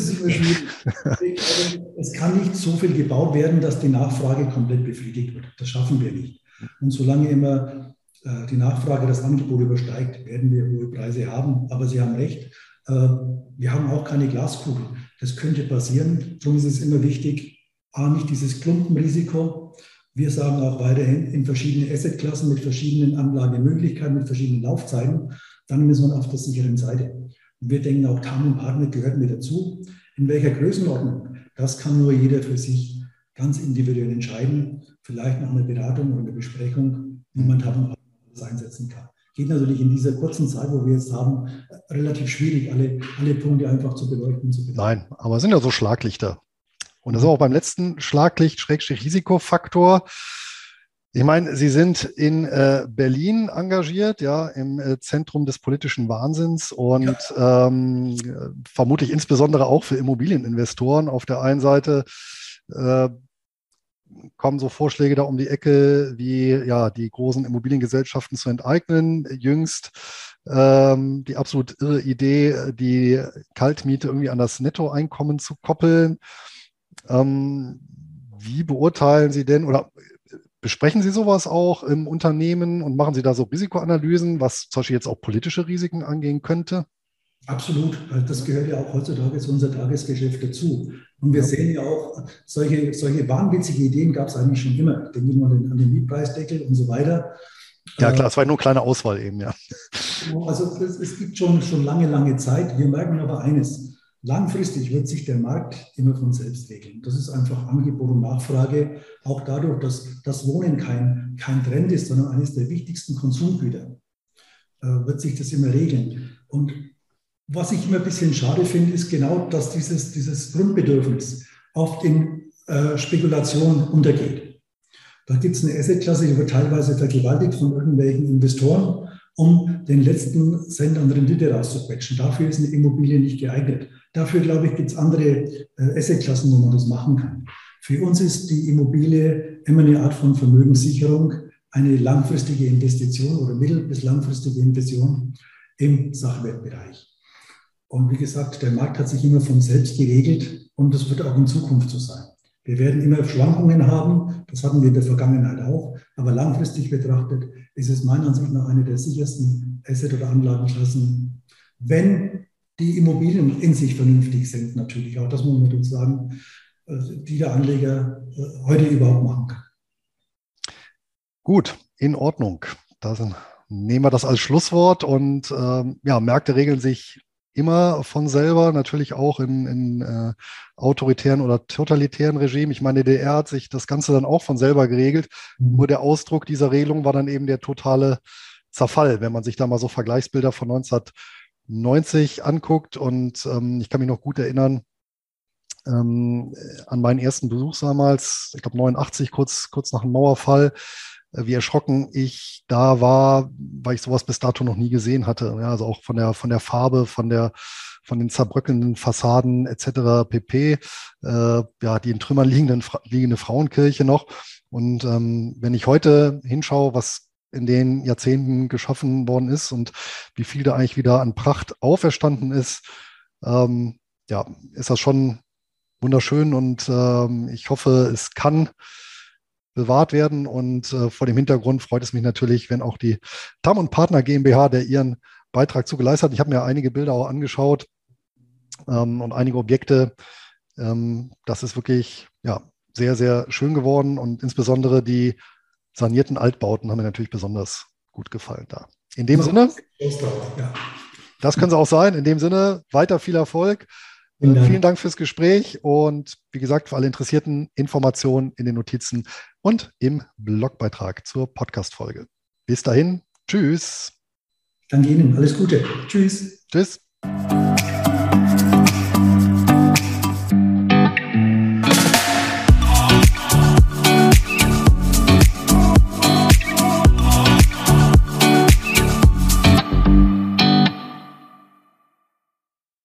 Es kann nicht so viel gebaut werden, dass die Nachfrage komplett befriedigt wird. Das schaffen wir nicht. Und solange immer äh, die Nachfrage das Angebot übersteigt, werden wir hohe Preise haben. Aber Sie haben recht, äh, wir haben auch keine Glaskugel. Das könnte passieren. Darum ist es immer wichtig, A, nicht dieses Klumpenrisiko. Wir sagen auch weiterhin in verschiedenen Assetklassen mit verschiedenen Anlagemöglichkeiten, mit verschiedenen Laufzeiten dann ist man auf der sicheren Seite. Und wir denken auch, TAM und Partner gehört mir dazu. In welcher Größenordnung? Das kann nur jeder für sich ganz individuell entscheiden. Vielleicht nach einer Beratung oder einer Besprechung, wie man TAM und Partner einsetzen kann. Geht natürlich in dieser kurzen Zeit, wo wir jetzt haben, relativ schwierig, alle, alle Punkte einfach zu beleuchten. Zu Nein, aber sind ja so Schlaglichter. Und das ist auch beim letzten Schlaglicht-Risikofaktor. Ich meine, Sie sind in äh, Berlin engagiert, ja, im äh, Zentrum des politischen Wahnsinns und ja. ähm, vermutlich insbesondere auch für Immobilieninvestoren. Auf der einen Seite äh, kommen so Vorschläge da um die Ecke, wie ja die großen Immobiliengesellschaften zu enteignen. Jüngst ähm, die absolut irre Idee, die Kaltmiete irgendwie an das Nettoeinkommen zu koppeln. Ähm, wie beurteilen Sie denn oder Besprechen Sie sowas auch im Unternehmen und machen Sie da so Risikoanalysen, was zum Beispiel jetzt auch politische Risiken angehen könnte? Absolut. Das gehört ja auch heutzutage zu unser Tagesgeschäft dazu. Und wir ja. sehen ja auch, solche, solche wahnwitzige Ideen gab es eigentlich schon immer. Denken wir an den, an den Mietpreisdeckel und so weiter. Ja, klar, es war nur eine kleine Auswahl eben, ja. Also es, es gibt schon, schon lange, lange Zeit. Wir merken aber eines. Langfristig wird sich der Markt immer von selbst regeln. Das ist einfach Angebot und Nachfrage. Auch dadurch, dass das Wohnen kein, kein Trend ist, sondern eines der wichtigsten Konsumgüter, äh, wird sich das immer regeln. Und was ich immer ein bisschen schade finde, ist genau, dass dieses, dieses Grundbedürfnis oft in äh, Spekulation untergeht. Da gibt es eine Assetklasse, die wird teilweise vergewaltigt von irgendwelchen Investoren, um den letzten Cent an Rendite rauszuquetschen. Dafür ist eine Immobilie nicht geeignet. Dafür, glaube ich, gibt es andere äh, Assetklassen, wo man das machen kann. Für uns ist die Immobilie immer eine Art von Vermögenssicherung, eine langfristige Investition oder mittel- bis langfristige Investition im Sachwertbereich. Und wie gesagt, der Markt hat sich immer von selbst geregelt und das wird auch in Zukunft so sein. Wir werden immer Schwankungen haben, das hatten wir in der Vergangenheit auch, aber langfristig betrachtet ist es meiner Ansicht nach eine der sichersten Asset- oder Anlagenklassen, wenn die Immobilien in sich vernünftig sind, natürlich auch. Das muss man natürlich sagen, äh, die der Anleger äh, heute überhaupt machen kann. Gut, in Ordnung. Da nehmen wir das als Schlusswort und ähm, ja, Märkte regeln sich immer von selber, natürlich auch in, in äh, autoritären oder totalitären Regimen. Ich meine, die DDR hat sich das Ganze dann auch von selber geregelt. Mhm. Nur der Ausdruck dieser Regelung war dann eben der totale Zerfall, wenn man sich da mal so Vergleichsbilder von 1990 anguckt. Und ähm, ich kann mich noch gut erinnern ähm, an meinen ersten Besuch damals, ich glaube 89, kurz, kurz nach dem Mauerfall äh, wie erschrocken ich da war, weil ich sowas bis dato noch nie gesehen hatte. Ja, also auch von der, von der Farbe, von der, von den zerbröckelnden Fassaden etc. pp. Äh, ja, die in Trümmern liegenden, liegende Frauenkirche noch. Und ähm, wenn ich heute hinschaue, was in den Jahrzehnten geschaffen worden ist und wie viel da eigentlich wieder an Pracht auferstanden ist, ähm, ja, ist das schon wunderschön und ähm, ich hoffe, es kann bewahrt werden. Und äh, vor dem Hintergrund freut es mich natürlich, wenn auch die Tam und Partner GmbH, der ihren Beitrag zugeleistet hat. Ich habe mir einige Bilder auch angeschaut ähm, und einige Objekte. Ähm, das ist wirklich ja, sehr, sehr schön geworden und insbesondere die sanierten Altbauten haben mir natürlich besonders gut gefallen da. In dem Sinne, das können sie auch sein. In dem Sinne, weiter viel Erfolg. Vielen Dank. Vielen Dank fürs Gespräch und wie gesagt, für alle Interessierten Informationen in den Notizen und im Blogbeitrag zur Podcast-Folge. Bis dahin, tschüss. Danke Ihnen, alles Gute. Tschüss. Tschüss.